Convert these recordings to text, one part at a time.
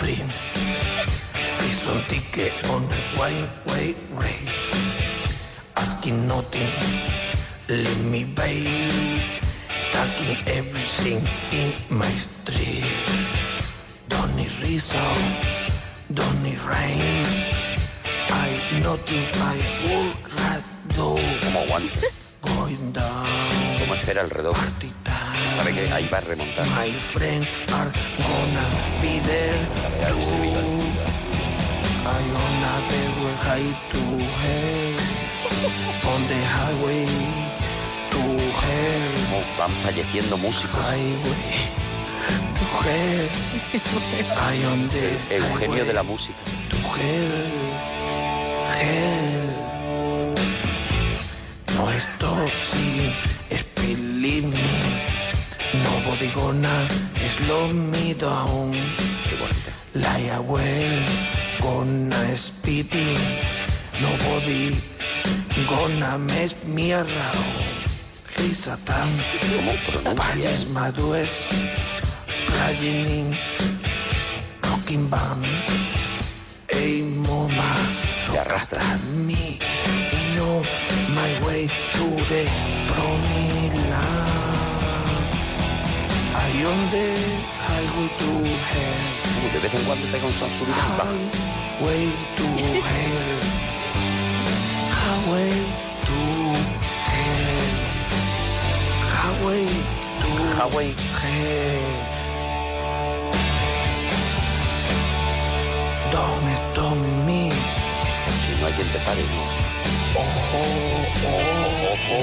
free. Season ticket on the way, way, way. Asking nothing, let me be. Taking everything in my street. Don't need reason, don't need rain. I nothing I would rather Como aguante, going down. como espera el redón. Sabe que ahí va a remontar. My friend are gonna be there. Al estribillo, al estribillo, al estribillo. I gonna be where high to hell. On the highway to hell. Cómo van falleciendo músicos. Highway to hell. I on Es the el Eugenio de la música. to hell. Hell. No stop sin believe me. Nobody gonna slow me down. Qué bonita. Lie away, gonna speeding. Nobody gonna mess me around. Hey Satan, ¿Cómo pronuncia? Valles Madues, playing in rocking band. Hey mama, Te arrastra. me. You know my way to the promised Uh, De vez en cuando pega un son subido y baja. Highway to hell. Highway to hell. Highway to Highway. hell. Don't me. Si no hay quien te pare, no. Ojo, Ojo,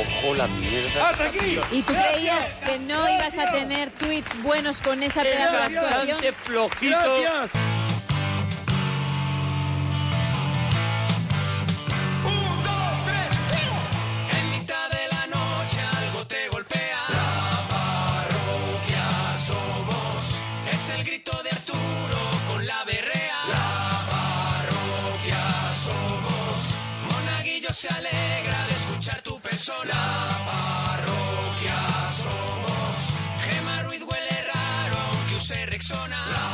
ojo la mierda. ¡Hasta aquí! ¿Y tú creías que no ibas a tener tweets buenos con esa pedazo de actuación? Flojito. ¡Gracias! Persona. La parroquia somos. Gema Ruiz huele raro aunque use Rexona.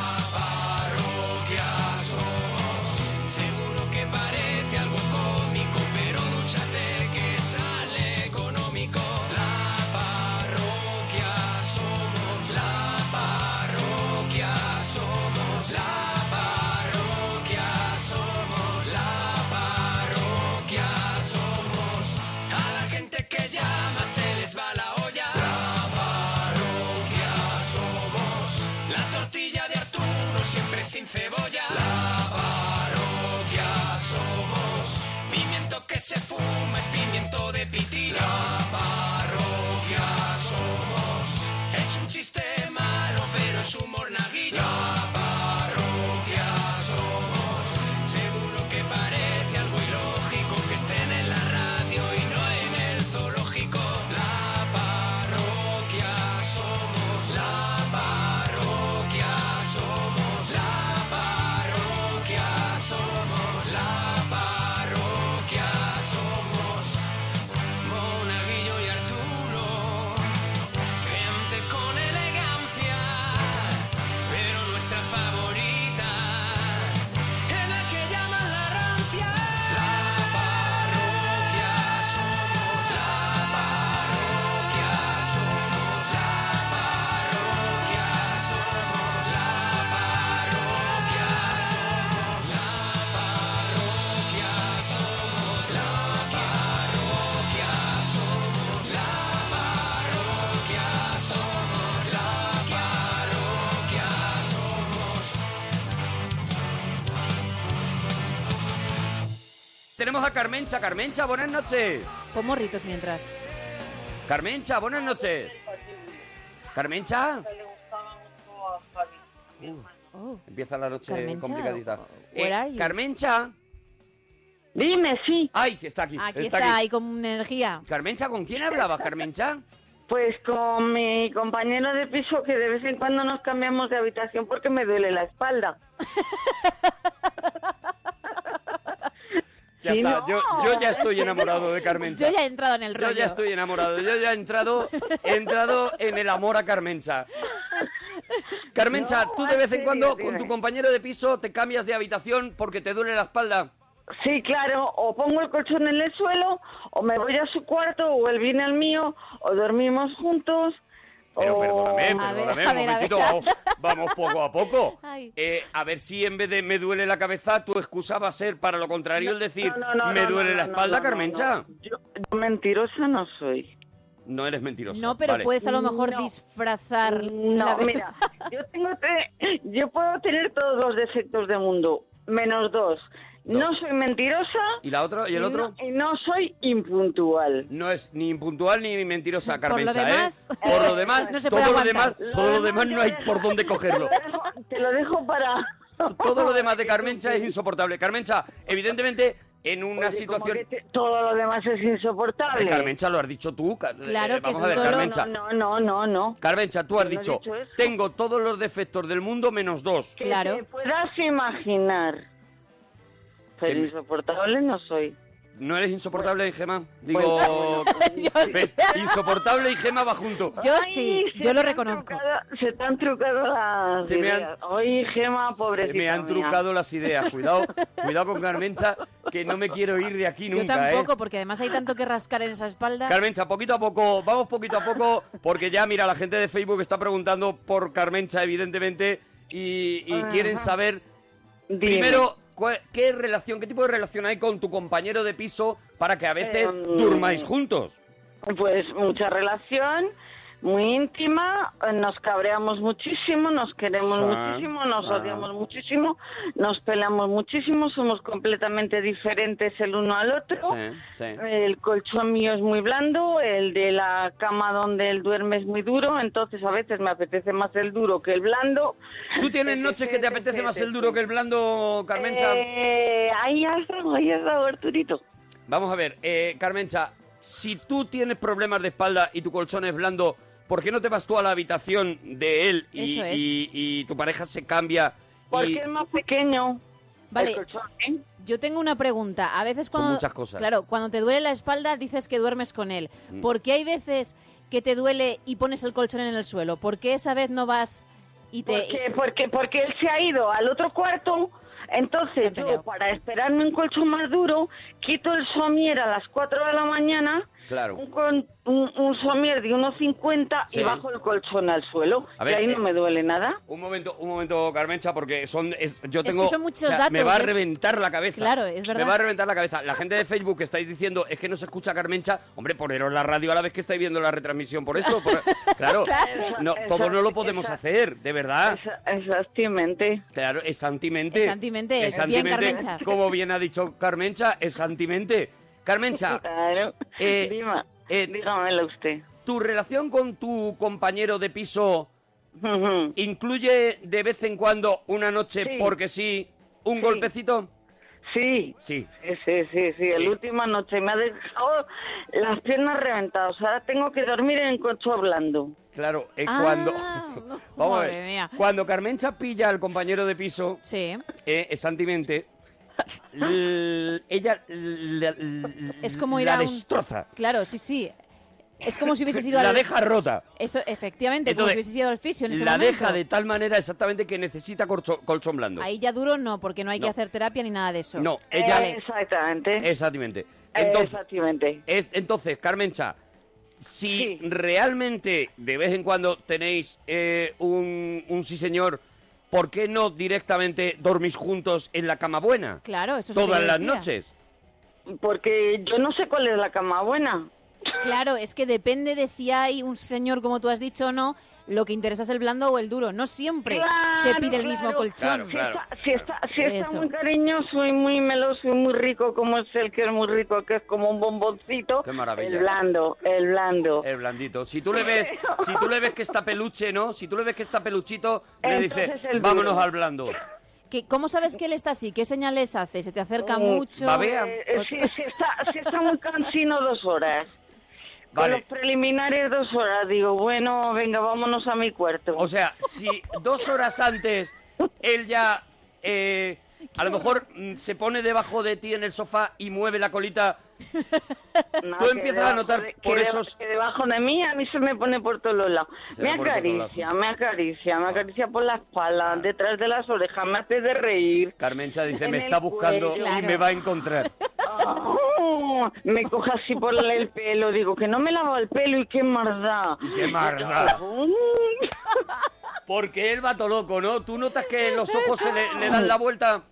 Sin cebolla. La parroquia somos. Pimiento que se fuma es pimiento de Tenemos a Carmencha. Carmencha, buenas noches. Pon morritos mientras. Carmencha, buenas noches. Carmencha. Oh, Empieza la noche Carmencha, complicadita. Eh? Carmencha. Dime, sí. Ay, que está aquí. aquí está, ahí con energía. Carmencha, ¿con quién hablabas, Carmencha? Pues con mi compañero de piso que de vez en cuando nos cambiamos de habitación porque me duele la espalda. Ya Sí, está. no. Yo, yo ya estoy enamorado de Carmencha. Yo ya he entrado en el rollo. Yo ya estoy enamorado. Yo ya he entrado, he entrado en el amor a Carmencha. Carmencha, No, tú de vez en cuando dime. con tu compañero de piso te cambias de habitación porque te duele la espalda. Sí, claro, o pongo el colchón en el suelo, o me voy a su cuarto, o él viene al mío, o dormimos juntos. Pero o... perdóname, A ver, perdóname, a un ver, a momentito, ver. vamos, vamos poco a poco. Eh, a ver si en vez de me duele la cabeza, tu excusa va a ser para lo contrario el decir No, no, no, me duele no, la espalda, no, no, Carmencha. no. Yo, yo mentirosa no soy. No eres mentirosa. No, pero vale. puedes a lo mejor No. disfrazar No, mira, yo tengo te- yo puedo tener todos los defectos del mundo, menos dos. No soy mentirosa ¿Y la otra? ¿Y el otro? no- y no soy impuntual. No es ni impuntual ni mentirosa, Por lo Carmencha, demás, ¿eh? Por lo demás, no se todo lo demás, todo lo demás no hay por dónde cogerlo. Te lo dejo, te lo dejo para... Todo lo demás de Carmencha es insoportable. Carmencha, evidentemente, en una Oye, situación... que te- todo lo demás es insoportable. Carmencha, lo has dicho tú. Ca- Claro eh, que Vamos a ver, solo- Carmencha. No, no, no, no. Carmencha, tú has no dicho, tengo todos los defectos del mundo menos dos. Que Claro. te puedas imaginar. Pero insoportable no soy. ¿No eres insoportable, Gema? Digo, Yo sí. ¿ves? Insoportable y Gema va junto. Yo Ay, sí, yo lo reconozco. trucado- se te han trucado las Se me han- ideas. Oye, Gema, pobrecita Se me han mía. trucado las ideas. Cuidado, cuidado con Carmencha, que no me quiero ir de aquí Yo nunca, tampoco, ¿eh? porque además hay tanto que rascar en esa espalda. Carmencha, poquito a poco, vamos poquito a poco, porque ya, mira, la gente de Facebook está preguntando por Carmencha, evidentemente, y, y quieren saber, Dime. primero, cuál- qué relación, qué tipo de relación hay con tu compañero de piso para que a veces Em, durmáis juntos. Pues mucha relación, muy íntima, eh, nos cabreamos muchísimo, nos queremos muchísimo, nos odiamos muchísimo, nos peleamos muchísimo, somos completamente diferentes el uno al otro. Sí, sí. El colchón mío es muy blando, el de la cama donde él duerme es muy duro, entonces a veces me apetece más el duro que el blando. ¿Tú tienes noches que te apetece más el duro que el blando, Carmencha? Eh, ahí has dado, ahí has dado, Arturito. Vamos a ver, eh, Carmencha, si tú tienes problemas de espalda y tu colchón es blando, ¿por qué no te vas tú a la habitación de él y, Eso es. y- y tu pareja se cambia? Porque y... es más pequeño. Vale. El colchón, ¿eh? Yo tengo una pregunta. A veces cuando muchas cosas. Claro, cuando te duele la espalda dices que duermes con él. Mm. ¿Por qué hay veces que te duele y pones el colchón en el suelo? ¿Por qué esa vez no vas y te Porque, porque, porque él se ha ido al otro cuarto. Entonces peleado. yo, para esperarme un colchón más duro, quito el somier a las 4 de la mañana, Claro. un, con- un, un somier de 1,50 Sí. y bajo el colchón al suelo. A ver, y ahí eh, no me duele nada. Un momento, un momento, Carmencha, porque son, es- yo que tengo, son muchos o sea, me datos, va a es- reventar la cabeza. Claro, es verdad. Me va a reventar la cabeza. La gente de Facebook que estáis diciendo es que no se escucha Carmencha, hombre, poneros la radio a la vez que estáis viendo la retransmisión por esto. por- claro, no, Esa- todo no lo podemos esa- hacer, de verdad. Exactamente. Claro, es santimente. Es santimente, Es bien, Carmencha. Como bien ha dicho Carmencha, es santimente. Carmencha, Claro. Eh, Dima- eh, dígamelo usted. ¿tu relación con tu compañero de piso incluye de vez en cuando una noche, Sí. porque sí, un Sí. golpecito? Sí. Sí. Sí, sí, sí. La última noche me ha dejado las piernas reventadas. Ahora tengo que dormir en colchón hablando. Claro, eh, Ah, cuando... no, Vamos a madre ver. mía. Cuando Carmencha pilla al compañero de piso, Sí. eh, es santimente, ella l- l- Es como ir la a un- destroza. Claro, sí, sí. Es como si hubiese sido La al... deja rota. Eso, efectivamente, como Entonces, si hubiese sido al fisio en ese La momento. deja de tal manera exactamente que necesita corcho- colchón blando. Ahí ya duro no, porque no hay que hacer terapia ni nada de eso. No, ella... Eh, exactamente. Exactamente. Eh, Entonces, exactamente. es- entonces Carmencha, si Sí. realmente de vez en cuando tenéis eh, un, un sí señor, ¿por qué no directamente dormís juntos en la cama buena? Claro, eso es lo que Todas las decía. noches. Porque yo no sé cuál es la cama buena. Claro, es que depende de si hay un señor, como tú has dicho o no, lo que interesa es el blando o el duro. No siempre Claro, se pide el mismo colchón. Claro, Si está, si está, si está Eso. muy cariñoso y muy meloso y muy rico, como es el que es muy rico, que es como un bomboncito, Qué maravilla. el blando, el blando. El blandito. Si tú le ves, si tú le ves que está peluche, ¿no? Si tú le ves que está peluchito, le dices, vámonos duro". al blando. ¿Qué- ¿Cómo sabes que él está así? ¿Qué señales hace? ¿Se te acerca Mm, mucho? babea. Eh, eh, si, si está, si está muy cansino, dos horas. Con Vale. los preliminares, dos horas. Digo, bueno, venga, vámonos a mi cuarto. O sea, si dos horas antes él ya eh, a lo mejor mm, se pone debajo de ti en el sofá y mueve la colita. No, Tú que empiezas a debajo notar de- que por deba- esos- que debajo de mí a mí se me pone por todos los lados. Se Me por todos acaricia, me acaricia, me acaricia por la espalda, detrás de las orejas, me hace de reír. Carmencha dice, En me el está buscando cuello. y Claro. me va a encontrar. Me coge así por el pelo, digo que no me lavo el pelo y qué maldad. Y qué maldad. Mm, Porque él va todo loco, ¿no? Tú notas que los ojos se le, le dan la vuelta.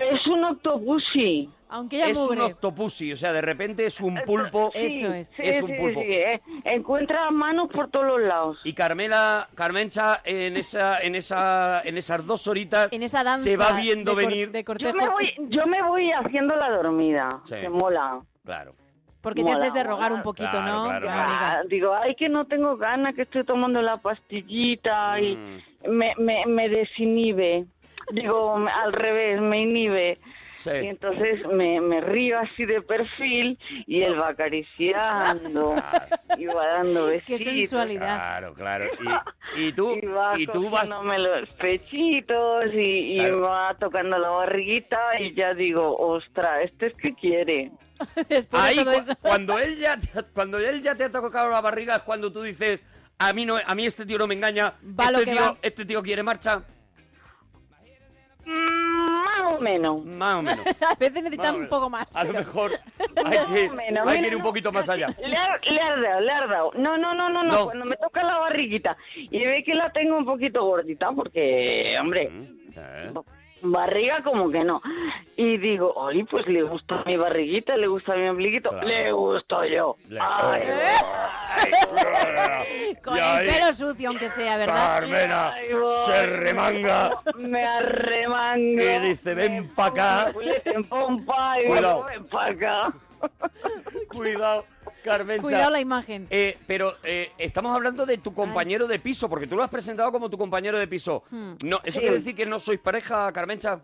Es un octopussy. Aunque ella Es un mugre. octopussy, o sea, de repente es un pulpo. Eso es. Sí, Es un sí, pulpo. sí, eh. Encuentra manos por todos los lados. Y Carmela, Carmencha, en esa, en esa, en esas dos horitas En esa danza se va viendo de cor- venir. de Yo me voy, yo me voy haciendo la dormida. Sí. Que mola. Claro. Porque te Mola, haces de rogar mola. un poquito, Claro, ¿no? claro, Va, claro. amiga. Ah, digo, ay, que no tengo ganas, que estoy tomando la pastillita y Mm. me, me, me desinhibe. Digo, me- al revés, me inhibe. Sí. Y entonces me, me río así de perfil y él va acariciando y va dando Qué besitos. sensualidad. Claro, claro. Y, y tú, Y va y tú vas. los pechitos y, y Claro. va tocando la barriguita y ya digo, ostra, ¿este es que quiere? Después Ahí, de todo eso. cuando él ya, te- cuando él ya te ha tocado la barriga es cuando tú dices, a mí no, a mí este tío no me engaña, Va lo este que tío, va. este tío quiere marcha, Más o menos. más o menos. A veces necesitas un poco más. A lo mejor hay que, menos, hay ir un no, poquito más allá. Le ha, le ha dado, le ha dado. No, no, no, no, no, No. Cuando me toca la barriguita y ve que la tengo un poquito gordita, porque, hombre, Eh, barriga como que no. Y digo, oye, pues le gusta mi barriguita, le gusta mi ombliguito, Claro. le gusto yo. Le- Ay, Con Y el pelo sucio, aunque sea, ¿verdad? Carmena ay, se remanga Me arremango. y dice, ven pa' acá. Ven pa' acá. Cuidado, Carmencha. Cuidado la imagen. Eh, pero eh, estamos hablando de tu compañero de piso, porque tú lo has presentado como tu compañero de piso. Hmm. No, ¿Eso Sí. quiere decir que no sois pareja, Carmencha?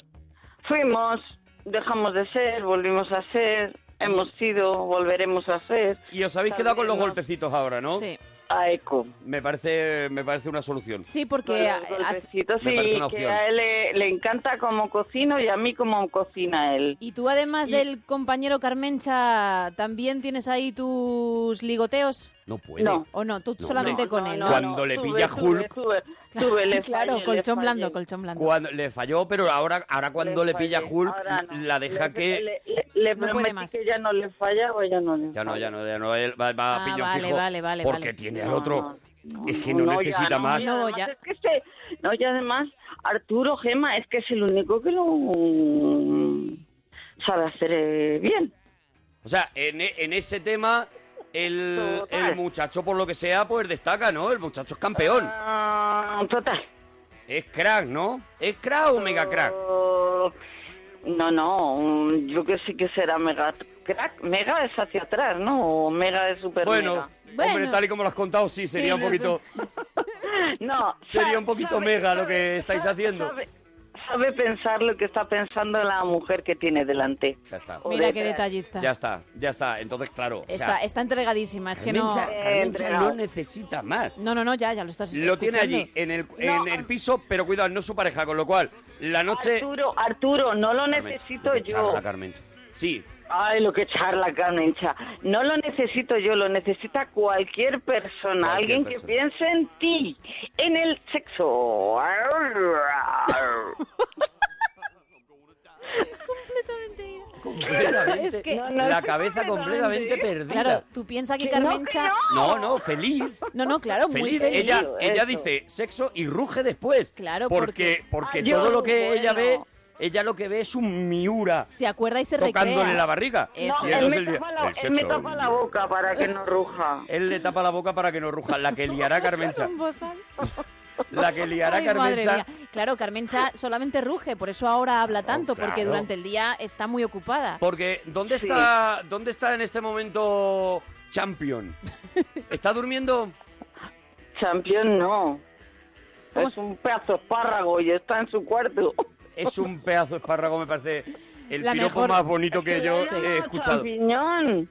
Fuimos, dejamos de ser, volvimos a ser, hemos sido, volveremos a ser. Y os habéis quedado con los golpecitos ahora, ¿no? Sí. A eco. Me parece, me parece una solución. Sí, porque me parece sí, una que a él le, le encanta como cocino y a mí como cocina él. Y tú, además Y- del compañero Carmencha, ¿también tienes ahí tus ligoteos? No puede. No. ¿O no? Tú No, solamente con No, él. no, ¿no? Cuando le pilla sube, Hulk. Sube, sube, le claro, le colchón blando, colchón blando. Cuando le falló, pero ahora, ahora cuando le, pilla fallé. Hulk, la deja Le- que... Le, le- le No puede prometí más. que ya no le fallaba, ya no le Ya no, falla. ya no, ya no, él va, va a Ah, piñón vale, fijo. vale, vale, porque vale. tiene al otro. no, es que no, ya necesita no, más. No, ya. Es que este- no, y además, Arturo Gema es que es el único que lo sabe hacer eh, bien. O sea, en, en ese tema, el, el muchacho, por lo que sea, pues destaca, ¿no? El muchacho es campeón. Ah, total. Es crack, ¿no? ¿Es crack o mega crack? Oh, no, no, yo que sí que será mega crack. Mega es hacia atrás, ¿no? O mega es super Bueno, mega. Bueno. hombre, tal y como lo has contado, sí, sería Sí, un no, poquito... No, Sería un poquito sabe- mega lo que estáis sabe- haciendo. Sabe, pensar lo que está pensando la mujer que tiene delante. Ya está. O Mira qué detrás. detallista. Ya está, ya está. Entonces, claro. o sea, Está, está entregadísima, es que no... Carmencha- Eh, no necesita más. No, no, no, ya, ya lo estás Lo tiene allí, en el, No. en el piso, pero cuidado, no es su pareja, con lo cual, la noche... Arturo, Arturo, no lo Carmencha, necesito lo yo. charla, Carmencha. Sí, Ay, lo que charla Carmencha. No lo necesito yo, lo necesita cualquier persona. Cualquier alguien persona. que piense en ti, en el sexo. Completamente. Es que- No, no, la cabeza completamente completamente. perdida. Claro, tú piensas que no, Carmencha... No, no, feliz. No, no, claro, muy Feliz. feliz. Ella, Eso. ella dice sexo y ruge después. Claro, porque, porque Ay, todo yo, lo que ella ve, ella lo que ve es un miura Se acuerda y se tocándole recrea. la barriga. Eso. Y No, él entonces me, el- tapa la, el él me sexo. tapa la boca para que no ruja. Él le tapa la boca para que no ruja. La que liará Carmencha. La que liará Ay, Carmencha. Claro, Carmencha solamente ruge, por eso ahora habla tanto, porque claro. durante el día está muy ocupada. Porque ¿dónde Sí. está dónde está en este momento Champion? ¿Está durmiendo? Champion no. ¿Cómo Es un pedazo de espárrago y está en su cuarto. Es un pedazo de espárrago, me parece el La piropo mejor- más bonito que yo he escuchado. Champiñón.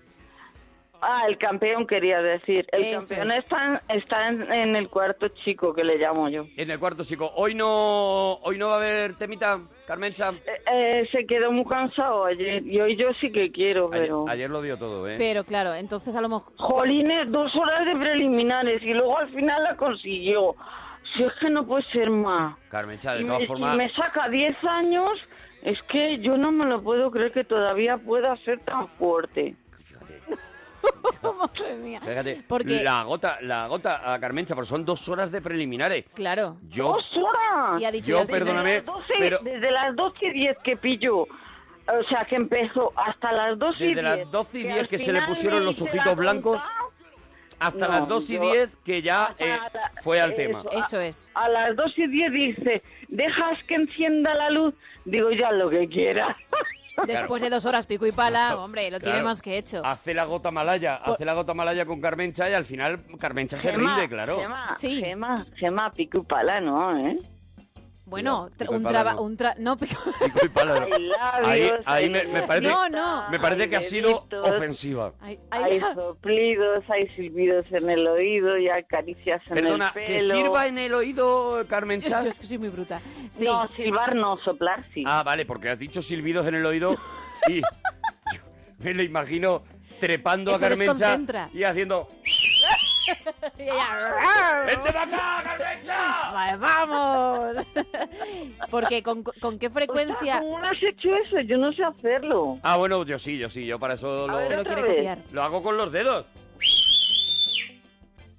Ah, el campeón quería decir. El Eso campeón es. está, en, está en, en el cuarto chico que le llamo yo. En el cuarto chico. Hoy no, hoy no va a haber temita, Carmencha. Eh, eh, se quedó muy cansado ayer y hoy yo sí que quiero, Ayer, pero... ayer lo dio todo, ¿eh? Pero claro, entonces a lo mejor... Jolines, dos horas de preliminares y luego al final la consiguió. Si es que no puede ser más. Carmencha, de Y todas me, formas... me saca 10 años, es que yo no me lo puedo creer que todavía pueda ser tan fuerte. Madre mía. fíjate. Porque- La gota, la gota a Carmencha, porque son dos horas de preliminares. Claro. Yo, ¡Dos horas! Y ha dicho yo, ya- perdóname, Desde las 12, pero desde las 12 y 10 que pilló, o sea, que empezó hasta las 12 y Desde 10. las 12 y 10 al que se le pusieron los ojitos la blancos, hasta No, las 2 y yo- 10 que ya eh, la- fue al eso, tema. a- Eso es. A las 2 y 10 dice, ¿dejas que encienda la luz? Digo, ya lo que quieras. Después de dos horas pico y pala, hombre, lo claro. tiene más que hecho. Hace la gota malaya, Pues- hace la gota malaya con Carmencha y al final Carmencha se rinde, claro. Gema, Sí. Gema, Gema, pico y pala, ¿no? ¿eh? Bueno, tra- un trabajo... Un tra- no, pico... Ahí, ahí me, me parece, No, no. me parece que ha sido ofensiva. Ay, Hay ay, soplidos, hay silbidos en el oído y hay caricias en Perdona, el ¿que pelo. sirva en el oído, Carmencha? yo es que soy muy bruta. Sí. No, silbar no, soplar sí. Ah, vale, porque has dicho silbidos en el oído y me lo imagino trepando Eso a Carmencha y haciendo Y ella, ¡Vente para acá, Carmencha! Vale, ¡Vamos! Porque con, con qué O sea, frecuencia ¿cómo no has hecho eso? Yo no sé hacerlo. Ah, bueno, yo sí, yo sí, yo para eso lo, ver, lo quiere copiar. lo hago con los dedos.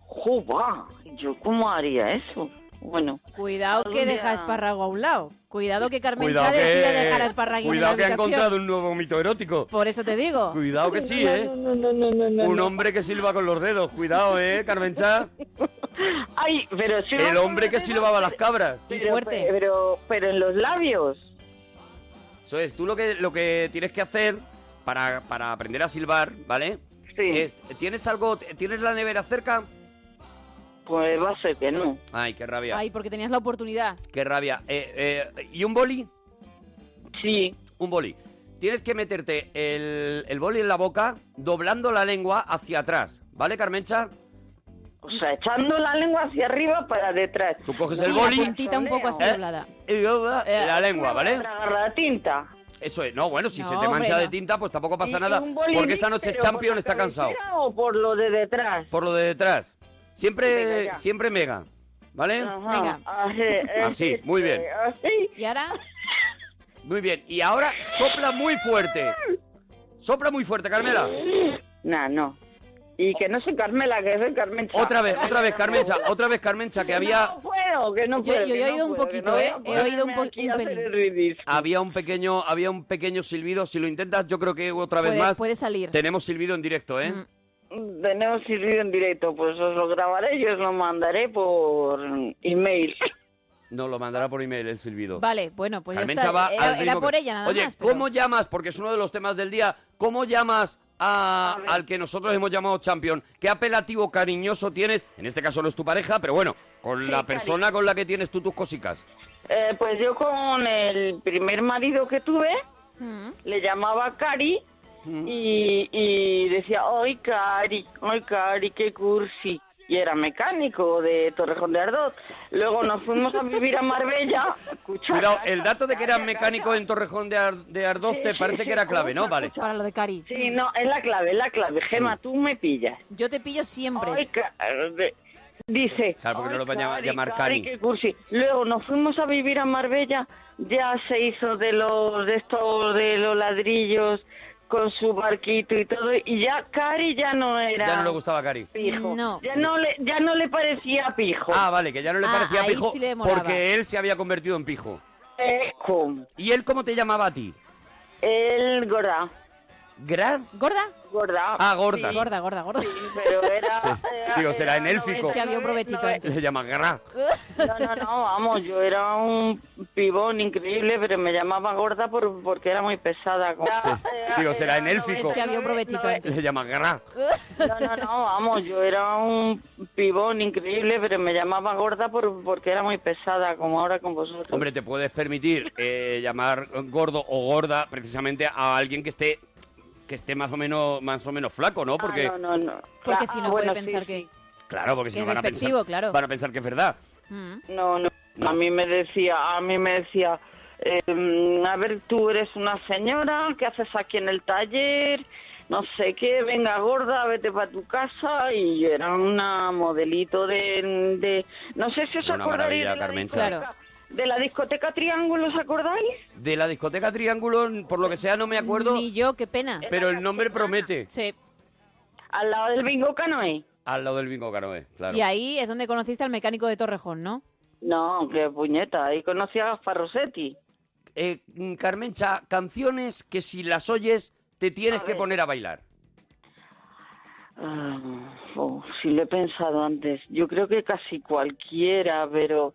¡Juba! ¿Yo cómo haría eso? Bueno, Cuidado que Algún deja día- espárrago a un lado. Cuidado que Carmen Cuidado decida que, dejar espárrago cuidado en que ha encontrado un nuevo mito erótico. Por eso te digo. Cuidado que sí, ¿eh? No, no, no, no, no, Un hombre que silba con los dedos. Cuidado, ¿eh, Carmencha? Ay, pero si El hombre que silbaba las cabras. Y pero, fuerte. Pero, pero en los labios. Eso es, tú lo que, lo que tienes que hacer para, para aprender a silbar, ¿vale? Sí. Es, ¿Tienes algo, tienes la nevera cerca? Pues va a ser que no. Ay, qué rabia, Ay, porque tenías la oportunidad. qué rabia. Eh, eh, ¿Y un boli? Sí. Un boli. Tienes que meterte el, el boli en la boca doblando la lengua hacia atrás, ¿vale, Carmencha? O sea, echando la lengua hacia arriba para detrás. Tú coges Sí, el la boli puntita un poco así ¿Eh? doblada. y dobla Eh, la lengua, ¿vale? Tragar la tinta. Eso es. No, bueno, si No, se te mancha de tinta, pues tampoco pasa ¿Y nada, porque esta noche Champion la está cansado. ¿O por lo de detrás? Por lo de detrás. Siempre, Venga, ya. siempre mega, ¿vale? Ajá. Venga. Así, este, muy bien. Así. Y ahora, Muy bien. Y ahora sopla muy fuerte. Sopla muy fuerte, Carmela. Nah, no. Y que no soy Carmela, que soy Carmencha. Otra vez, otra vez, Carmencha, otra vez, Carmencha, que había, No puedo, que no puedo. yo he no oído un puedo, poquito, no ¿eh? He oído un po- un pelín. había un pequeño, había un pequeño silbido. Si lo intentas, yo creo que otra vez puede, más puede salir. tenemos silbido en directo, ¿eh? Mm. Tenemos silbido en directo, pues os lo grabaré y os lo mandaré por email. Nos lo mandará por email el silbido. Vale, bueno, pues ya está. al Era, ritmo era que- por ella nada Oye, más. pero- ¿cómo llamas? Porque es uno de los temas del día. ¿Cómo llamas a- al que nosotros hemos llamado champion? ¿Qué apelativo cariñoso tienes? En este caso no es tu pareja, pero bueno, con Sí, la persona con la que tienes tú tus cosicas. Eh, pues yo con el primer marido que tuve, Mm. le llamaba Cari Mm. y, y decía, ¡ay, Cari! ¡ay, Cari, qué cursi! Y era mecánico de Torrejón de Ardot. Luego nos fuimos a vivir a Marbella. Escucha, Cuidado, el dato de que eras mecánico en Torrejón de, Ar- de Ardoz te parece sí, que era clave, ¿no? Vale. Para lo de Cari. Sí, no, es la clave, es la clave. Gema, tú me pillas. Yo te pillo siempre. Ay, Dice. Claro, porque no "Ay, lo van a llamar- Cari, llamar Cari". qué cursi. Luego nos fuimos a vivir a Marbella. Ya se hizo de los de estos de los ladrillos con su barquito y todo y ya Cari ya no era Ya no le gustaba Cari. pijo. No. Ya no le ya no le parecía pijo. Ah, vale, que ya no le Ah, parecía ahí pijo sí le molaba. porque él se había convertido en pijo. ¿Y él cómo te llamaba a ti? El gorda. ¿Gra? ¿Gorda? Gorda. Ah, gorda. Sí, Gorda, gorda, gorda. sí, pero era, Sí, era- digo, será en élfico. Es que había un provechito ti. Le llama Gra. No, no, no, vamos, yo era un pibón increíble, pero me llamaba gorda por, porque era muy pesada. como- Sí, digo, será en élfico. Es que había un provechito ti. Le llama Gra. No, no, no, vamos, yo era un pibón increíble, pero me llamaba gorda por, porque era muy pesada, como ahora con vosotros. Hombre, te puedes permitir eh, llamar gordo o gorda precisamente a alguien que esté que esté más o menos más o menos flaco, ¿no? Porque Ah, no, no, no. Porque si ah, no puede bueno, sí, pensar sí. que... claro, porque si no van a pensar, claro. van a pensar que es verdad. Mm. No, no, A mí me decía, a mí me decía, eh, a ver, tú eres una señora, ¿qué haces aquí en el taller? No sé qué, venga gorda, vete para tu casa. Y yo era una modelito de... de no sé si os Una acordáis maravilla, de la, Carmencha. discoteca, de la discoteca Triángulo, ¿os acordáis? De la discoteca Triángulo, por lo que sea, no me acuerdo, Ni yo, qué pena. pero el nombre promete. Sí. Al lado del bingo canoe. Al lado del bingo canoe, claro. Y ahí es donde conociste al mecánico de Torrejón, ¿no? No, qué puñeta, ahí conocí a Gaspar Rossetti. Eh, Carmencha, canciones que si las oyes te tienes que poner a bailar. Ah, oh, sí lo he pensado antes. Yo creo que casi cualquiera, pero...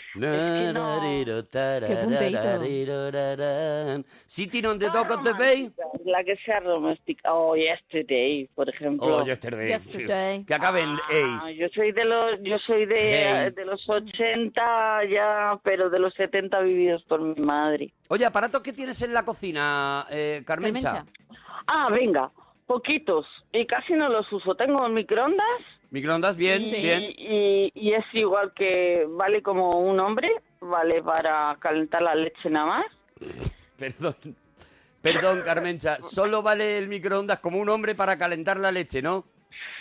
Si ti non te toco te pay. La que sea romántica. Oh, yesterday, por ejemplo. Oh, yesterday. Yesterday. Que acabe en Ah, yo soy de los yo soy de, Hey. de los 80 ya, pero de los 70 vividos por mi madre. Oye, aparatos que tienes en la cocina, eh, Carmencha. Carmencha. Ah, venga, poquitos y casi no los uso. Tengo microondas Microondas, bien, y, bien. y, y es igual que vale como un hombre, vale para calentar la leche nada más. Perdón. Perdón, Carmencha. Solo vale el microondas como un hombre para calentar la leche, ¿no?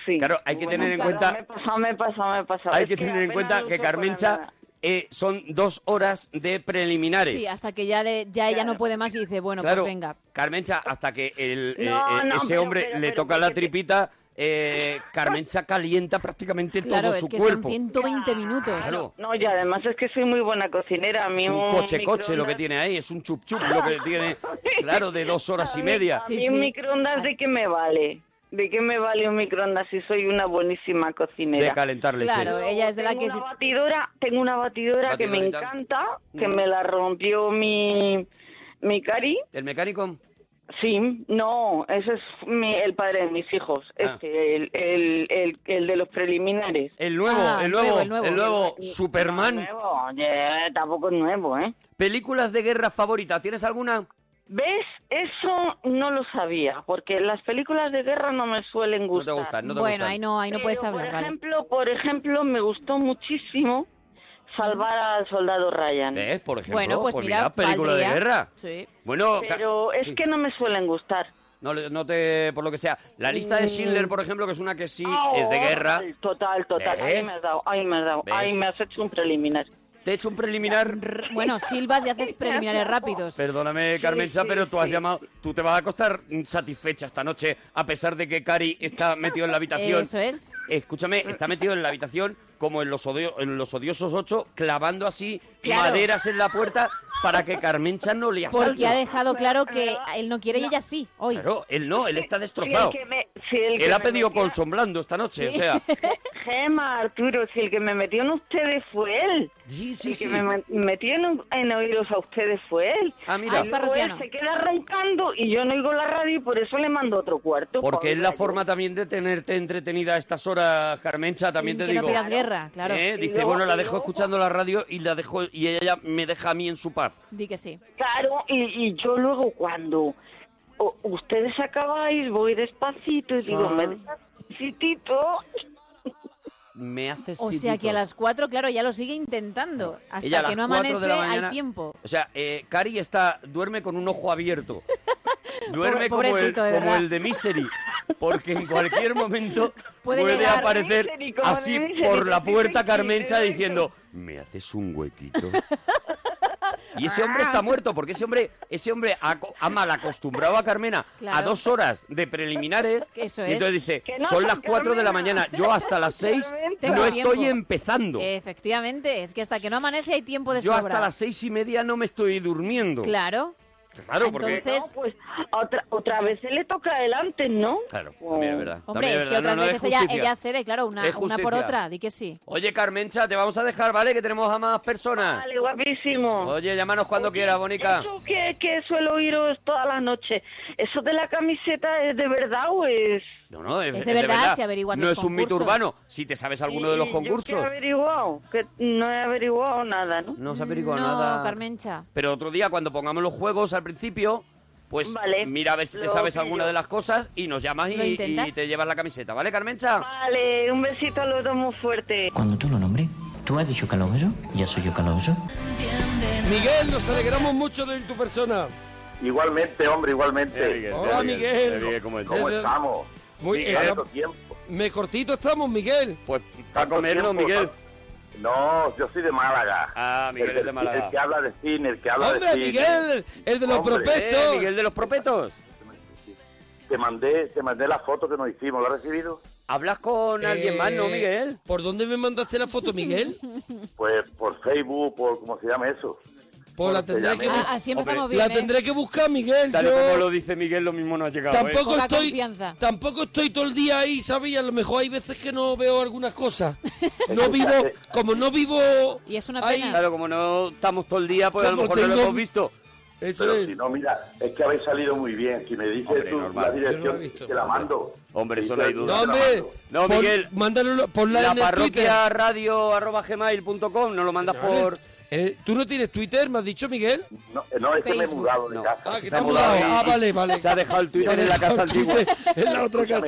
Sí. Claro, hay que tener en cuenta- Me he pasado, me he pasado, me he pasado. Hay Es que tener en cuenta que Carmencha eh, son dos horas de preliminares. Sí, hasta que ya, le, ya ella no puede más y dice, bueno, claro, pues venga. Carmencha, hasta que el, eh, No, eh, no, ese pero- hombre pero- le pero toca la tripita, eh, Carmencha calienta prácticamente Claro, todo es su que cuerpo. son 120 minutos. Claro. No, y además es que soy muy buena cocinera. A mí Es un coche-coche lo que tiene ahí, es un chup-chup lo que tiene, claro, de dos horas y A mí- media. A Sí, mí un microondas, ¿de qué me vale? ¿De qué me vale un microondas si soy una buenísima cocinera? De calentar leches. Claro, ella es de la tengo que... una se- batidora, tengo una batidora que me encanta, que Mm. me la rompió mi mi cari. ¿El mecánico? Sí, no, ese es mi- el padre de mis hijos, Ah. este, el, el, el, el de los preliminares. El nuevo, Ah, el nuevo, el nuevo, el nuevo Superman. nuevo, tampoco es nuevo, ¿eh? Películas de guerra favorita, ¿tienes alguna? ¿Ves? Eso no lo sabía, porque las películas de guerra no me suelen No te gustar. gustan, no te Bueno, gustan. ahí no, ahí no Pero, puedes hablar, por vale. ejemplo, por ejemplo, me gustó muchísimo salvar al soldado Ryan. ¿Ves? Por ejemplo, Bueno, pues mira, película de guerra. Sí. Bueno, Pero es sí. que no me suelen gustar. No, le- no te, por lo que sea. La lista de Mm. Schindler, por ejemplo, que es una que sí Oh, es de guerra. Total, total. Ahí ¿Ves? me has dado, ahí me has dado. ¿Ves? Ahí me has hecho un preliminar. Te he hecho un preliminar. Bueno, silbas y haces preliminares rápidos. Perdóname, Carmencha, sí, pero tú has sí. llamado. Tú te vas a acostar satisfecha esta noche, a pesar de que Cari está metido en la habitación. Eso es. Escúchame, está metido en la habitación como en los, odio- en los odiosos ocho, clavando así Claro. maderas en la puerta para que Carmencha no le asalte. Porque ha dejado claro que él no quiere y ella sí, hoy. Claro, él no, él está Sí, el destrozado. que me- sí, el que Él ha me pedido metió- colchón blando esta noche, Sí. o sea. Gema, Arturo, si el que me metió en ustedes fue él. Sí, sí, el que sí. me me- metió en, en oídos a ustedes fue él. Ah, mira. Ah, luego parroquiano. él se queda roncando y yo no oigo la radio y por eso le mando otro cuarto. Porque es la forma también de tenerte entretenida a estas horas, Carmencha, también te que digo. no pidas guerra, claro. ¿Eh? Dice, luego- bueno, la dejo luego- escuchando la radio y la dejo y ella ya me deja a mí en su paz. Di que sí. Claro, y, y yo luego cuando o- ustedes acabáis, voy despacito y digo, Ah. me dejas despacitito. Me hace O sea que a las 4, claro, ya lo sigue intentando. Hasta Ella a que no amanece de la mañana- hay tiempo. O sea, eh, Cari está, duerme con un ojo abierto. Duerme Pobre- como, el, pobrecito, de como verdad. el de Misery. Porque en cualquier momento Puede puede, llegar. aparecer Misery, como así Misery, por la sí, puerta sí, Carmencha sí, sí. diciendo, ¿me haces un huequito? Y ese hombre está muerto, porque ese hombre, ese hombre ha, ha mal acostumbrado a Carmena a dos horas de preliminares. Eso y es. entonces dice, no, son las cuatro de la mañana, yo hasta las seis Tengo no tiempo. estoy empezando. Efectivamente, es que hasta que no amanece hay tiempo de Yo sobra. hasta las seis y media no me estoy durmiendo. Claro. Claro, porque... Entonces- No, pues otra, otra vez se le toca adelante, ¿no? Claro, también es verdad. Hombre, también es que verdad. otras No, no, es veces ella, ella cede, claro, una, Es una por otra. Di que sí. Oye, Carmencha, te vamos a dejar, ¿vale? Que tenemos a más personas. Vale, guapísimo. Oye, llámanos cuando quieras, Bonica. Eso que, que suelo oíros toda la noche, ¿eso de la camiseta es de verdad o es...? No, no, es, Es de verdad, No los es un mito urbano. Si te sabes alguno de los Y yo que concursos. he averiguado, que no he averiguado nada, ¿no? No se averigua no, nada. Carmencha. Pero otro día, cuando pongamos los juegos al principio, pues Vale, mira a ver si te lo sabes pillo. alguna de las cosas y nos llamas ¿Lo y, intentas? y te llevas la camiseta, ¿vale, Carmencha? Vale, un besito a los dos muy fuerte. Cuando tú lo nombres, tú has dicho Calogero, ya soy yo Calogero. Miguel, nos alegramos mucho de tu persona. Igualmente, hombre, igualmente. Eh, Hola, Miguel. ¿cómo ¿Cómo estamos? Muy Miguel, eh. Me cortito estamos, Miguel. Pues para ¿Cuánto comernos, tiempo? Miguel. No, yo soy de Málaga. Ah, Miguel el, es de Málaga. El que habla de cine, el que habla Hombre, de cine. Miguel, el de los Hombre. prospectos. Eh, Miguel de los propetos. Te mandé, te mandé la foto que nos hicimos, ¿lo has recibido? ¿Hablas con alguien más, no, Eh, Miguel? ¿Por dónde me mandaste la foto, Miguel? Pues por Facebook, por ¿cómo se llama eso? Pues la ¿Cómo se tendré que, Ah, así empezamos bien, la ¿eh? tendré que buscar, Miguel. Tal y Yo como lo dice Miguel, lo mismo no ha llegado, ¿eh? tampoco Poca estoy, confianza. tampoco estoy todo el día ahí, ¿sabes? Y a lo mejor hay veces que no veo algunas cosas. No vivo, como no vivo Y es una ahí, pena. Claro, como no estamos todo el día, pues a lo mejor no lo tengo- hemos visto. Eso Pero es. si no, mira, es que habéis salido muy bien. Si me dices Hombre, tú normal. la Yo no la dirección, visto. te la mando. Hombre, eso no hay duda. No, la hombre. No, Miguel. Mándalo, ponla La Twitter. parroquia radio arroba gmail.com, nos lo mandas por... Eh, ¿Tú no tienes Twitter, me has dicho, Miguel? No, eh, no, es que me he mudado de No. casa. Ah, que Se te ha mudado y- Ah, vale, vale. se ha dejado el Se Twitter en la casa antigua. En la otra casa.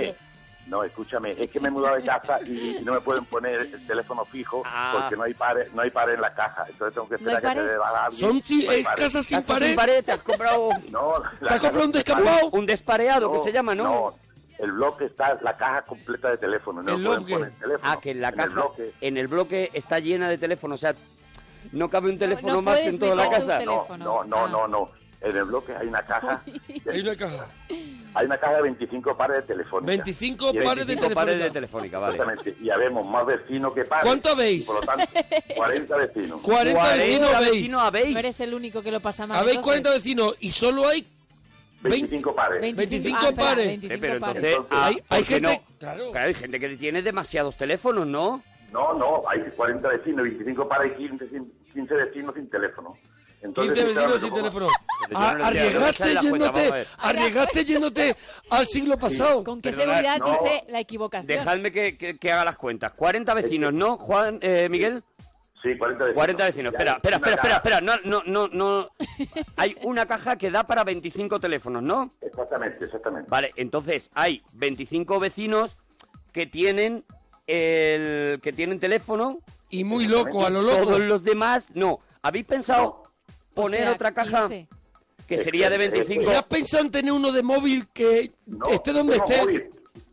No, escúchame, es que me he mudado de casa y, y no me pueden poner el teléfono fijo Ah. porque no hay pared, no hay pared en la caja. Entonces tengo que ¿No esperar que pared? te deba alguien. Son No pared. casas sin Casa pared. sin pared, te has comprado No, la ¿Te has comprado un descampado? un despareado, que No, se llama, ¿no? No, el bloque está, la caja completa de teléfono. No El me pueden bloque. poner teléfono. Ah, que en la el caja, bloque. en el bloque está llena de teléfonos, o sea, no cabe un teléfono no más puedes en toda la casa. No, no, no, Ah. no, no. En el bloque hay una caja, Hay una caja. hay una caja de 25 pares de teléfono. 25 pares de 25 pares de telefónica. telefónica, vale. Exactamente. Y habemos más vecinos que pares. ¿Cuánto habéis? Por lo tanto, 40 vecinos. 40 40 vecinos habéis. vecinos habéis. No eres el único que lo pasa mal. Habéis entonces. 40 vecinos y solo hay 25 pares. 25 ah, espera, pares. 25 Eh, pero pares. entonces, ah, Hay- hay ¿por qué gente- no? claro. hay gente que tiene demasiados teléfonos, ¿no? No, no, hay 40 vecinos, 25 pares y 15, sin- 15 vecinos sin teléfono. 15 vecinos sin teléfono. Pero yo A- no le entiendo, no me Arriesgaste cuenta, yéndote, arriesgaste yéndote al siglo pasado. ¿Con qué Perdonad, seguridad no. dice la equivocación? Dejadme que, que- que haga las cuentas. 40 vecinos, ¿no, Juan, eh, Miguel? Sí, 40 vecinos. 40 vecinos. Espera, hay espera, una espera, espera, caja- espera. No, no, no, no. Hay una caja que da para 25 teléfonos, ¿no? Exactamente, exactamente. Vale, entonces hay 25 vecinos que tienen el que tienen teléfono. Y muy loco, a lo loco. Todos los demás, no. ¿Habéis pensado poner sea, otra caja 15. que sería de 25? ¿Y has pensado en tener uno de móvil que No, esté donde esté? móvil.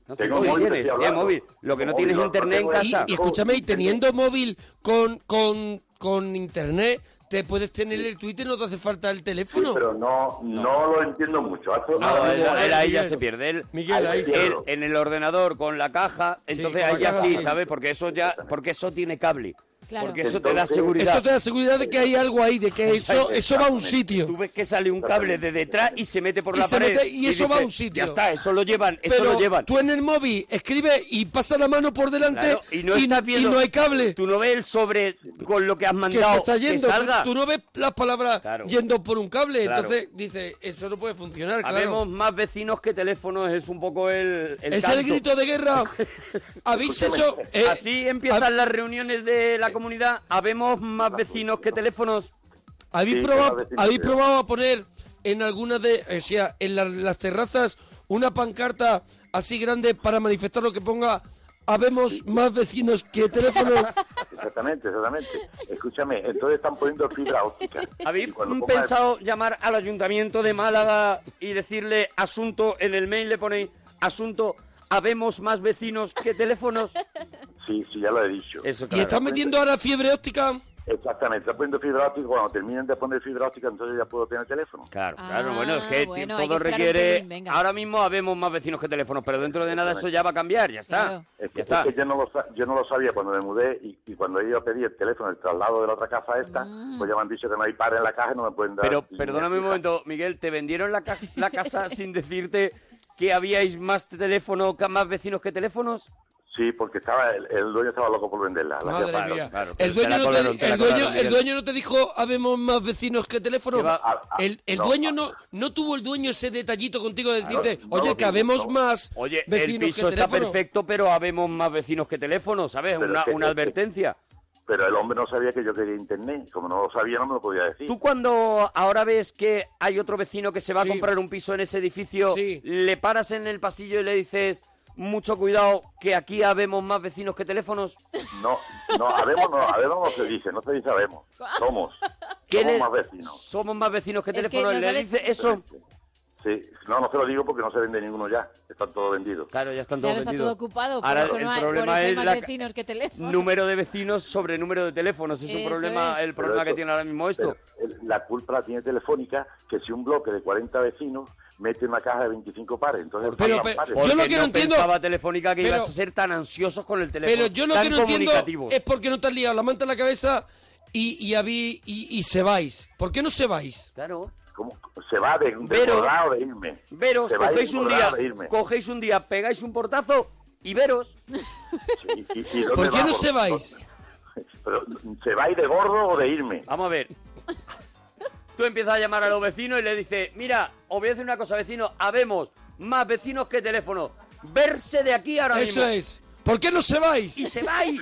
No sé Tengo móvil móvil, tienes, móvil. Lo que no Tengo tienes móvil, internet en casa. Y escúchame, y teniendo móvil con, con, con internet, te puedes tener el Twitter, no te hace falta el Sí, teléfono. pero no, no lo entiendo mucho. No, Ah, él, ahí ya se pierde. Él, Miguel, ahí sí. él en el ordenador con la caja, entonces ahí ya sí, sí. ¿sabes? Porque eso ya, porque eso tiene cable. Claro. Porque eso te da seguridad. Eso te da seguridad de que hay algo ahí, de que eso, eso va a un sitio. Tú ves que sale un cable de detrás y se mete por Y la se pared. mete- y eso va a dices, un sitio. Ya está, eso lo llevan, eso Pero lo llevan. tú en el móvil escribes y pasa la mano por delante Claro, y no estás viendo- y no hay cable. Tú no ves el sobre con lo que has que mandado se está yendo. que salga. Tú no ves las palabras Claro. yendo por un cable. Claro. Entonces dice, eso no puede funcionar, claro. Habemos más vecinos que teléfonos, es un poco el, el es canto. el grito de guerra. Habéis hecho. eh, Así empiezan las reuniones de la comunidad. Habemos más vecinos que teléfonos. ¿Habéis, Sí, probado, ¿habéis probado a poner en algunas de. O sea, en la- las terrazas una pancarta así grande para manifestar lo que ponga. Habemos más vecinos que teléfonos. Exactamente, exactamente. Escúchame, entonces están poniendo fibra óptica. ¿Habéis pensado llamar al ayuntamiento de Málaga y decirle asunto, en el mail le ponéis asunto, habemos más vecinos que teléfonos? Sí, sí, ya lo he dicho. Eso, y están metiendo ahora fiebre óptica. Exactamente, están poniendo fibra óptica. Cuando terminen de poner fibra óptica, entonces ya puedo tener teléfono. Claro, Ah, claro, bueno, es que bueno, que todo un requiere... pelín. Ahora mismo habemos más vecinos que teléfonos, pero dentro de nada eso ya va a cambiar, ya está. Claro. Es que, Ya está. es que yo, no lo, sa- yo no lo sabía cuando me mudé y, y cuando he ido a pedir el teléfono, el traslado de la otra casa esta, Mm. pues ya me han dicho que no hay par en la caja y no me pueden dar. Pero perdóname un momento, Miguel, ¿te vendieron la, ca- la casa sin decirte que habíais más teléfono, más vecinos que teléfonos? Sí, porque estaba el, el dueño estaba loco por venderla. La Madre mía. claro, el dueño, no te, el, dueño, el dueño no te dijo, habemos más vecinos que teléfono. Que va- Ah, ah, el el no, dueño no no tuvo el dueño ese detallito contigo de decirte, no, no oye, lo que habemos no. más Oye, el vecinos piso que está teléfono. perfecto, pero habemos más vecinos que teléfonos, ¿sabes? Pero Una, es que- una es que- advertencia. Pero el hombre no sabía que yo quería internet. Como no lo sabía, no me lo podía decir. Tú cuando ahora ves que hay otro vecino que se va Sí. a comprar un piso en ese edificio, Sí. le paras en el pasillo y le dices, mucho cuidado, que aquí habemos más vecinos que teléfonos. No, no, habemos no, habemos no se dice, no se dice habemos. Somos. ¿Qué Somos le- más vecinos. Somos más vecinos que Es que teléfonos. no le sabes- dice eso. Sí, no, no se lo digo porque no se vende ninguno ya. Están todos vendidos. Claro, ya están todos está vendidos. todo ocupado, por Ahora eso el no hay, por problema eso hay es más la- vecinos que teléfonos. Número de vecinos sobre número de teléfonos. Es un problema, es. el problema que tiene ahora mismo esto. La culpa la tiene Telefónica, que si un bloque de 40 vecinos mete una caja de 25 pares, entonces Pero- pero- pares. yo lo Porque que no entiendo- pensaba Telefónica que pero- ibas a ser tan ansiosos con el teléfono. Pero yo lo tan que no entiendo es por qué no te has liado la manta en la cabeza y, y, habí- y, y se vais. ¿Por qué no se vais? Claro. ¿Cómo? Se va de, acordado de irme. Veros, cogéis un día, acordado de irme. cogéis un día, pegáis un portazo y veros. Sí, y- y- y ¿dónde ¿Por qué no se vais? Pero, ¿Se va a ir de gordo o de irme? Vamos a ver. Tú empiezas a llamar a los vecinos y le dices, mira, os voy a decir una cosa, vecino, habemos más vecinos que teléfono. Verse de aquí ahora Eso mismo. es. ¿Por qué no se vais? Y se vais.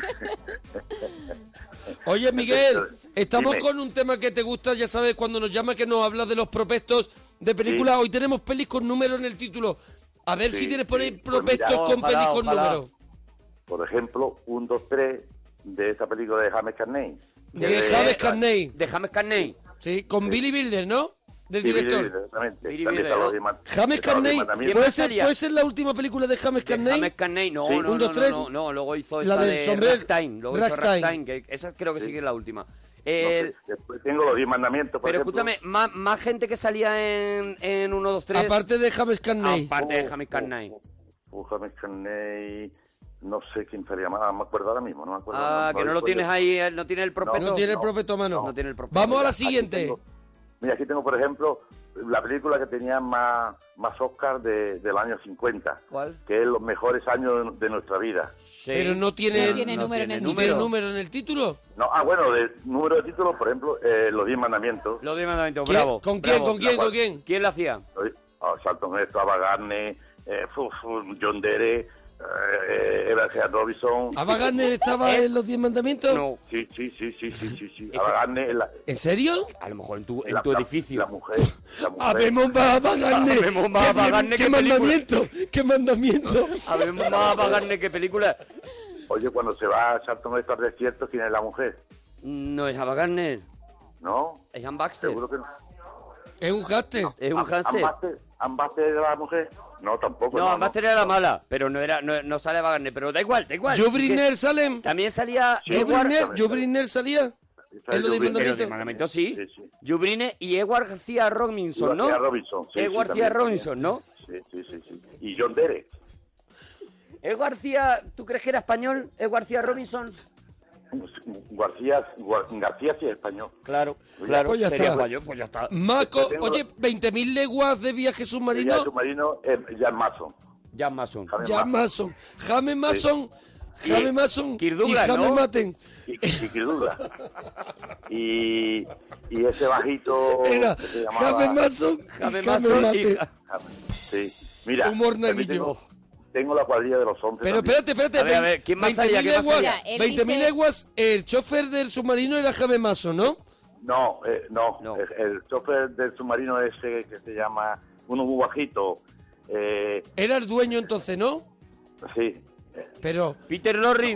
Oye, Miguel, estamos Dime. con un tema que te gusta, ya sabes, cuando nos llama que nos hablas de los prospectos de películas. Sí. Hoy tenemos pelis con número en el título. A ver Sí, si tienes por ahí sí. Pues mira, con ojalá, pelis con ojalá. número. Por ejemplo, un, dos, tres de esta película de James Carney. De James Carney. De James Carney. Sí, con Billy Wilder, ¿no? Del Sí, director. Billy Wilder, exactamente. Billy está ¿no? James Carney. ¿puede ser, salía? ¿puede ser la última película de James De Carney? James Carney, no, Sí. no, no, no, no, no, luego hizo La esta del de sombrero- Ragtime, luego hizo Ragtime. Ragtime, que esa creo que sí que es la última. No Después tengo los diez mandamientos, por pero ejemplo. escúchame, más, más gente que salía en, en 1, 2, 3, Aparte de James Carney. aparte de Oh, James oh, Carney. oh, oh, James Carney, no sé quién sería más, no me acuerdo ahora mismo, no me acuerdo. Ah, que no lo tienes yo. ahí, eh, no tiene el prospecto. no tiene el no, prospecto mano. no tiene el prospecto. Vamos a la Aquí siguiente. tengo- mira, aquí tengo, por ejemplo, la película que tenía más, más Oscar de, del año 50, ¿Cuál? que es los mejores años de, de nuestra vida. Sí. Pero no tiene, No tiene número en el ¿no título. número en el título. No, ah, bueno, de número de títulos, por ejemplo, eh, los diez mandamientos. Los diez mandamientos, ¿Quién- bravo. ¿Con quién? bravo. ¿Con quién? La ¿Con quién? ¿Quién la hacía? Oh, Charlton Heston, Ava Gardner, eh, John Dere, eh, Eva G. Robinson. ¿Ava Gardner estaba en los Diez Mandamientos? No, Sí, sí, sí, sí, sí, sí, sí. Ava Gardner, la, ¿En serio? a lo mejor en tu, en la- tu la- edificio. La mujer, la mujer. Habemos más Ava Gardner. Habemos más ¡Qué Ava! Gardner ¡Qué mandamiento! ¡Qué mandamiento! Habemos más Bagarne que película. Oye, cuando se va a Charlton Heston al desierto, ¿quién es la mujer? No es Ava Gardner, ¿No? es Ann Baxter. Seguro que no. Es un háster. Es un Am- hámster. Ambaster- Ambaster era la mujer? No, tampoco. No, Ann Baxter era la mala, pero no era no, no sale Ava Gardner, pero da igual, da igual. ¿Joe Briner salen? También salía ¿Joe Edward... Briner, Joe Briner salía? ¿En lo de mandamiento? sí. Sí, sí. Jubrine y Edward García Robinson, ¿no? García Robinson, sí, Edward sí, García Robinson, ¿no? Sí, sí, sí, sí. Y John Dere. Edward García, ¿tú crees que era español? Edward García Robinson. García, García sí es español. Claro, claro. Pues ya sería está. pues ya está. Maco, Después tengo- oye, 20.000 leguas de viaje submarino. submarino es Jan Mason. Jan Mason. James Mason. Mason. James Mason. James Mason. Y James ¿no? Maten. Y, y ese bajito Era. James Mason. James Mason. Sí. Mira, Humor naguillo. Tengo, la cuadrilla de los 11 Pero también. espérate, espérate. A ver, a ver, ¿quién más salía? 20.000 ¿Quién más leguas, salía? Él 20.000 dice- leguas, el chofer del submarino era James Mason, ¿no? No, eh, no, No. El, el chofer del submarino ese que se llama uno muy bajito. Eh, Era el dueño entonces, ¿no? sí. eh, Pero, Peter Lorre.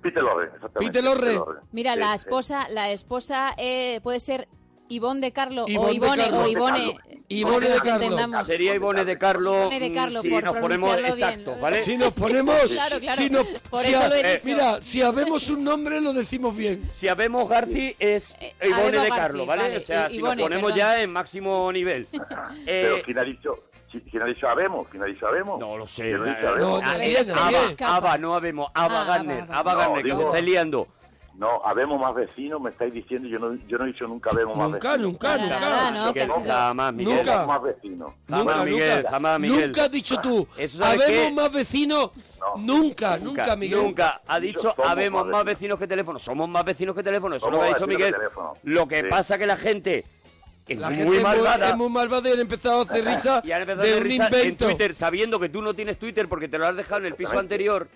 Peter Lorre, exactamente. Peter Lorre. Mira, Sí, la sí. esposa, la esposa eh, puede ser Ivonne de Carlo Ivonne o Ivone o Ivone. Ivone que de Carlo. Sería Ivone de Carlo. Ivone de Carlo, mm, si por nos ponemos bien. exactos, ¿vale? si nos ponemos... Claro, claro. Si nos, Por si eso ha- lo he eh, dicho. Mira, si habemos un nombre lo decimos bien. Si habemos Garci es Eh, Ivone de Carlo, ¿vale? vale, O sea, I- si Ivone, nos ponemos perdón. ya en máximo nivel. Pero Eh, ¿quién ha dicho? ¿Quién ha dicho habemos? ¿Quién ha dicho habemos? no lo sé. ¿Quién ha na- dicho habemos? No, escapa. Ava, no habemos. Ava Ah, Gardner, Ava, Ava. Ava No, No, habemos más vecinos, me estáis diciendo, yo no, yo no he dicho nunca habemos más Nunca, vecinos. nunca, nunca. nada, no, ha sido- jamás, Miguel. Nunca. Más vecinos. Jamás, Nunca, Miguel, nunca. jamás, Miguel. Nunca has dicho tú, Eso ¿sabes habemos qué? más vecinos. No. Nunca, nunca, Miguel. Nunca. Ha dicho, Somos habemos más más vecinos. vecinos que teléfono. Somos más vecinos que teléfono. Eso es lo que ha dicho Miguel. Lo que Sí. pasa que la gente es La muy gente malvada. es muy malvada y han empezado a hacer risa y han empezado de a hacer un risa en invento. Twitter, sabiendo que tú no tienes Twitter porque te lo has dejado en el piso anterior,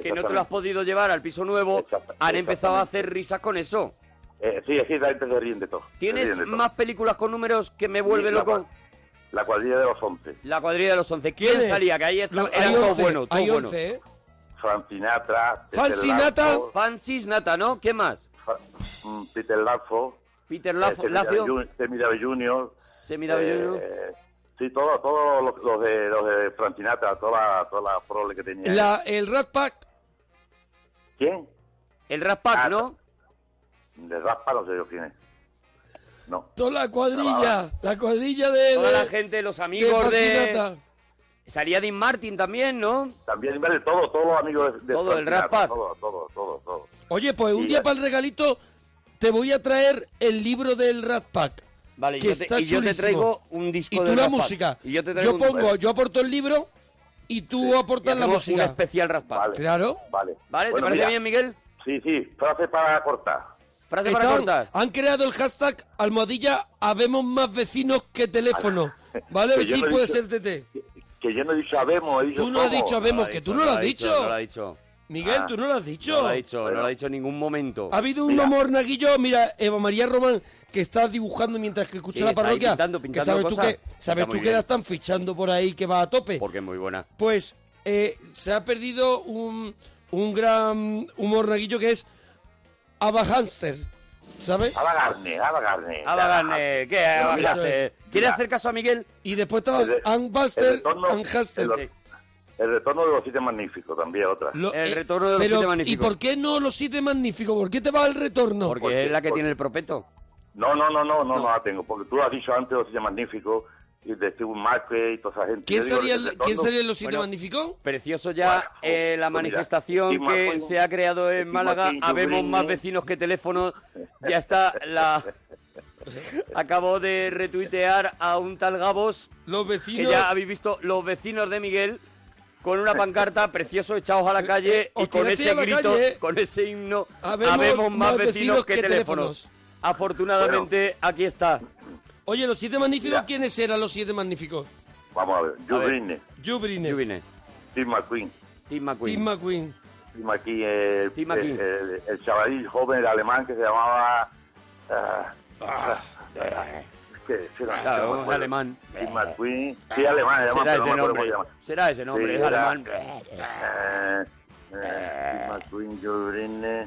que no te lo has podido llevar al piso nuevo, han empezado a hacer risas con eso. Eh, sí, es que la gente se ríen de todo. ¿Tienes todo. más películas con números que me vuelve Sí, loco? La cuadrilla de los 11. La cuadrilla de los once. ¿Quién salía? Que ahí está, Lo- eran hay todos 11, buenos, todos hay buenos. 11, ¿eh? Frank Sinatra. Frank Peter Sinatra. Lazo, Francis Nata, ¿no? ¿Quién más? Fra- mm, Peter Lazo. Peter eh, Lafo- Semi Lacio, David Jun- Semi David Junior. Semi David eh, Junior. Sí, todos todo los, los de, los de Frank Sinatra, toda la, toda la prole que tenía. La, el Rat Pack, ¿Quién? El Rat Pack, Ah, ¿no? De Raspa no sé yo quién es. No. toda la cuadrilla, la cuadrilla de... Toda de- la gente, los de amigos de... Sinatra. Salía Dean Martin también, ¿no? También vale todo, todos los amigos de, de Todo, el Rat Pack. Todo, todo, todo, todo. Oye, pues un día ya- para el regalito te voy a traer el libro del Rat Pack. Vale, y que yo, te, está y yo te chulísimo. traigo un disco Y de tú la música. Y yo te traigo Yo un pongo, yo aporto el libro y tú aportas la hacemos un música. especial Rat Pack. Vale. Claro. Vale. ¿Vale? Bueno, ¿Te parece mira, bien, Miguel? Sí, sí, frase para cortar. Frase para cortar. han creado el hashtag almohadilla habemos más vecinos que teléfono. ¿Vale? Que Sí no puede dicho- ser TT. Que yo no he dicho habemos, he dicho Tú no has dicho habemos, que tú no lo has dicho. No lo ha dicho. Miguel, Ah. tú no lo has dicho. No lo ha dicho, no lo ha dicho en ningún momento. Ha habido un Mira. monaguillo, mira, Eva María Román, que está dibujando mientras que escucha Sí, la parroquia. pintando, que sabes cosas. tú que, sabes tú que la están fichando por ahí que va a tope. Porque es muy buena. Pues eh, se ha perdido un, un gran humor naguillo que es Ava Hamster, ¿sabes? Ava Garne, Ava Garne. Ava Garne, ¿qué Bueno, Ava mira, Garne? ¿Quieres hacer caso a Miguel? Y después estaba de- Ann el Buster, retorno- Ann Hamster. el- El retorno de los siete magníficos, también otra. Lo- El eh, retorno de los pero, siete magníficos. ¿Y por qué no los siete magníficos? ¿Por qué te va el retorno? Porque Porque- es la que porque- tiene el propeto. No, no, no, no, no, no la tengo, porque tú lo has dicho antes, los siete magníficos, y de Steve Márquez y toda esa gente. ¿Quién salía, el ¿Quién salía en los siete Bueno, magníficos? Precioso ya Bueno, eh, la pues mira, manifestación que se ha creado en Málaga. McQueen, Habemos Jubrini. más vecinos que teléfonos. Ya está la... Acabo de retuitear a un tal Gabos Los que vecinos... ya habéis visto los vecinos de Miguel con una pancarta precioso echados a la calle Eh, y con ese grito, calle. con ese himno, Habemos habemos, más más vecinos, vecinos que, que teléfonos. teléfonos. Afortunadamente aquí está. Oye, los siete magníficos, Mira. ¿quiénes eran los siete magníficos? Vamos a ver, Jubrine, Juvine, Steve McQueen, Tim McQueen. Tim McQueen. Steve McQueen, el, el chavalín joven el alemán que se llamaba... ah, es que, no, Claro, no alemán. Steve McQueen, sí, alemán, alemán, Será no ese nombre. Será ese nombre, Sí, es era- alemán. Eh, eh, Steve McQueen, Joe Britney,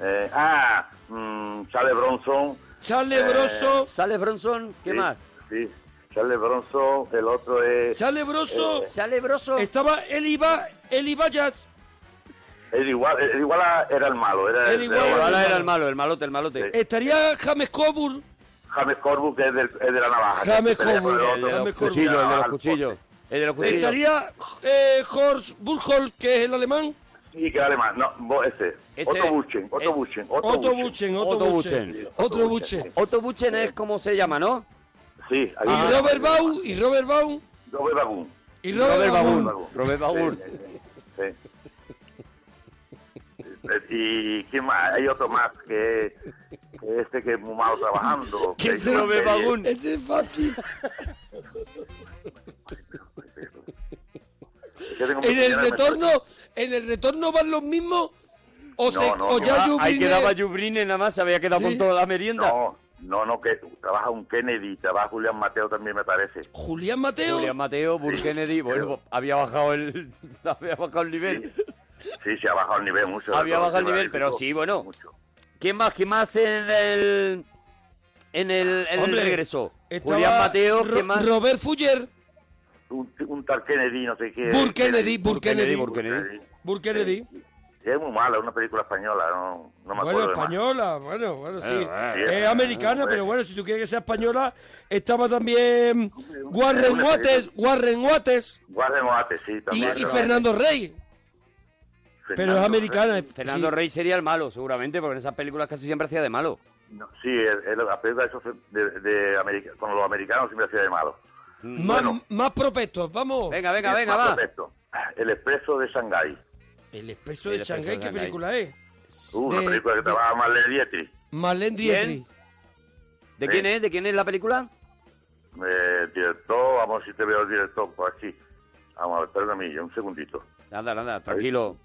eh, ah, mm, Charles Bronson. Charles Eh, Broso. Sale Bronson, ¿qué sí, más? Sí, Charles Bronson, el otro es... Charles Broso. Eh, Sale Broso. Estaba Eli, ba Eli Bayas. El igual, el igual era el malo, era El el, igual era el malo, el malote, el malote. Sí. Estaría James Coburn. James Corbus, que es, del, es de la navaja. James Coburn, el El de los cuchillos, el de los cuchillos. poste. El de los cuchillos. Estaría eh, Horst Buchholz, que es el alemán. Sí, que es alemán. No, vos, ese. Ese Otto Buchen, Otto es- Buchen, Otto Buchen, Otto Buchen. Buchen. Otro Buchen. Otto Buchen es como se llama, ¿no? Sí, ahí Y. Robert Baum, y Robert Baum, Robert Bagun. y Robert Robert Baum. Baum. Robert Baum. Sí, sí, sí. Y quién más, hay otro más que, que este que es muy malo trabajando. ¿Quién ve serie. Baum? Ese es fácil. Tengo En el retorno, en el retorno van los mismos. O, se, No, no, o ya Jubrine- ahí quedaba Jubrine nada más, se había quedado Sí. con toda la merienda. No, no, no, que trabaja un Kennedy, trabaja Julián Mateo también me parece. Julián Mateo. Julián Mateo, Burr Kennedy, bueno, había bajado el había bajado el nivel. Sí, se ha bajado el nivel mucho. Había Todo bajado el nivel, pero sí, bueno. mucho. ¿Quién más? ¿Quién más en el en el, en el Hombre, regreso? Julián Mateo, ¿quién más? Robert Fuller. Un, un tal Kennedy, no sé qué. Burr Kennedy, Burr Kennedy. Burr Kennedy. Burr Kennedy. Es muy mala, es una película española, no, no me Bueno, acuerdo de más. española, bueno, bueno, sí. Bueno, bueno, es bueno, americana, bueno. pero bueno, si tú quieres que sea española, estaba también Warren Wates. Warren Wates Guarden Oate, sí, y, también. y Fernando Rey. Pero es americana. Fernando sí. Rey sería el malo, seguramente, porque en esas películas casi siempre hacía de malo. No, sí, el, el- la película de, esos de, de América- con los americanos siempre hacía de malo. Más, Bueno. más prospectos, vamos. Venga, venga, venga, más va. El Expreso de Shanghái. El Expreso de Shanghái, ¿qué película es? Uh, una película que trabaja Marlene Dietrich. Marlene Dietrich. ¿De quién es? ¿De quién es la película? Eh, director, vamos a ver si te veo el director por aquí. Vamos a ver, perdón, un segundito. Anda, anda, tranquilo.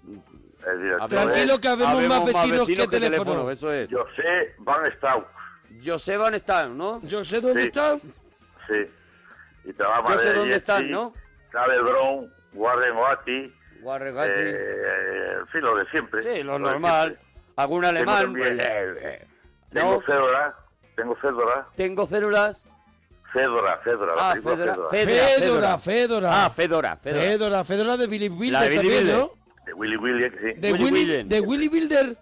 El director Tranquilo es que habemos más vecinos que teléfono. Eso es. José Van Strauss. José Van Stan, ¿no? Yo sé dónde Sí. está. Sí. Y trabaja Yo sé dónde están, ¿no? Caleb Brown, Warren Oaty. Guarregati. Eh, en fin, lo de siempre. sí, lo de normal. Algún alemán. también- pues, eh, eh. Tengo No, cédula, tengo cédula, tengo células. cédula, cédula, la Ah, película Fedora. Cédula. Fedora, Fedora, Fedora. Ah, Fedora, Fedora. Fedora, Fedora de Billy Wilder La de Billy también, Wilder. ¿no? De Willy Williams, sí. De Willy Willy, Wilder. de Willy Wilder.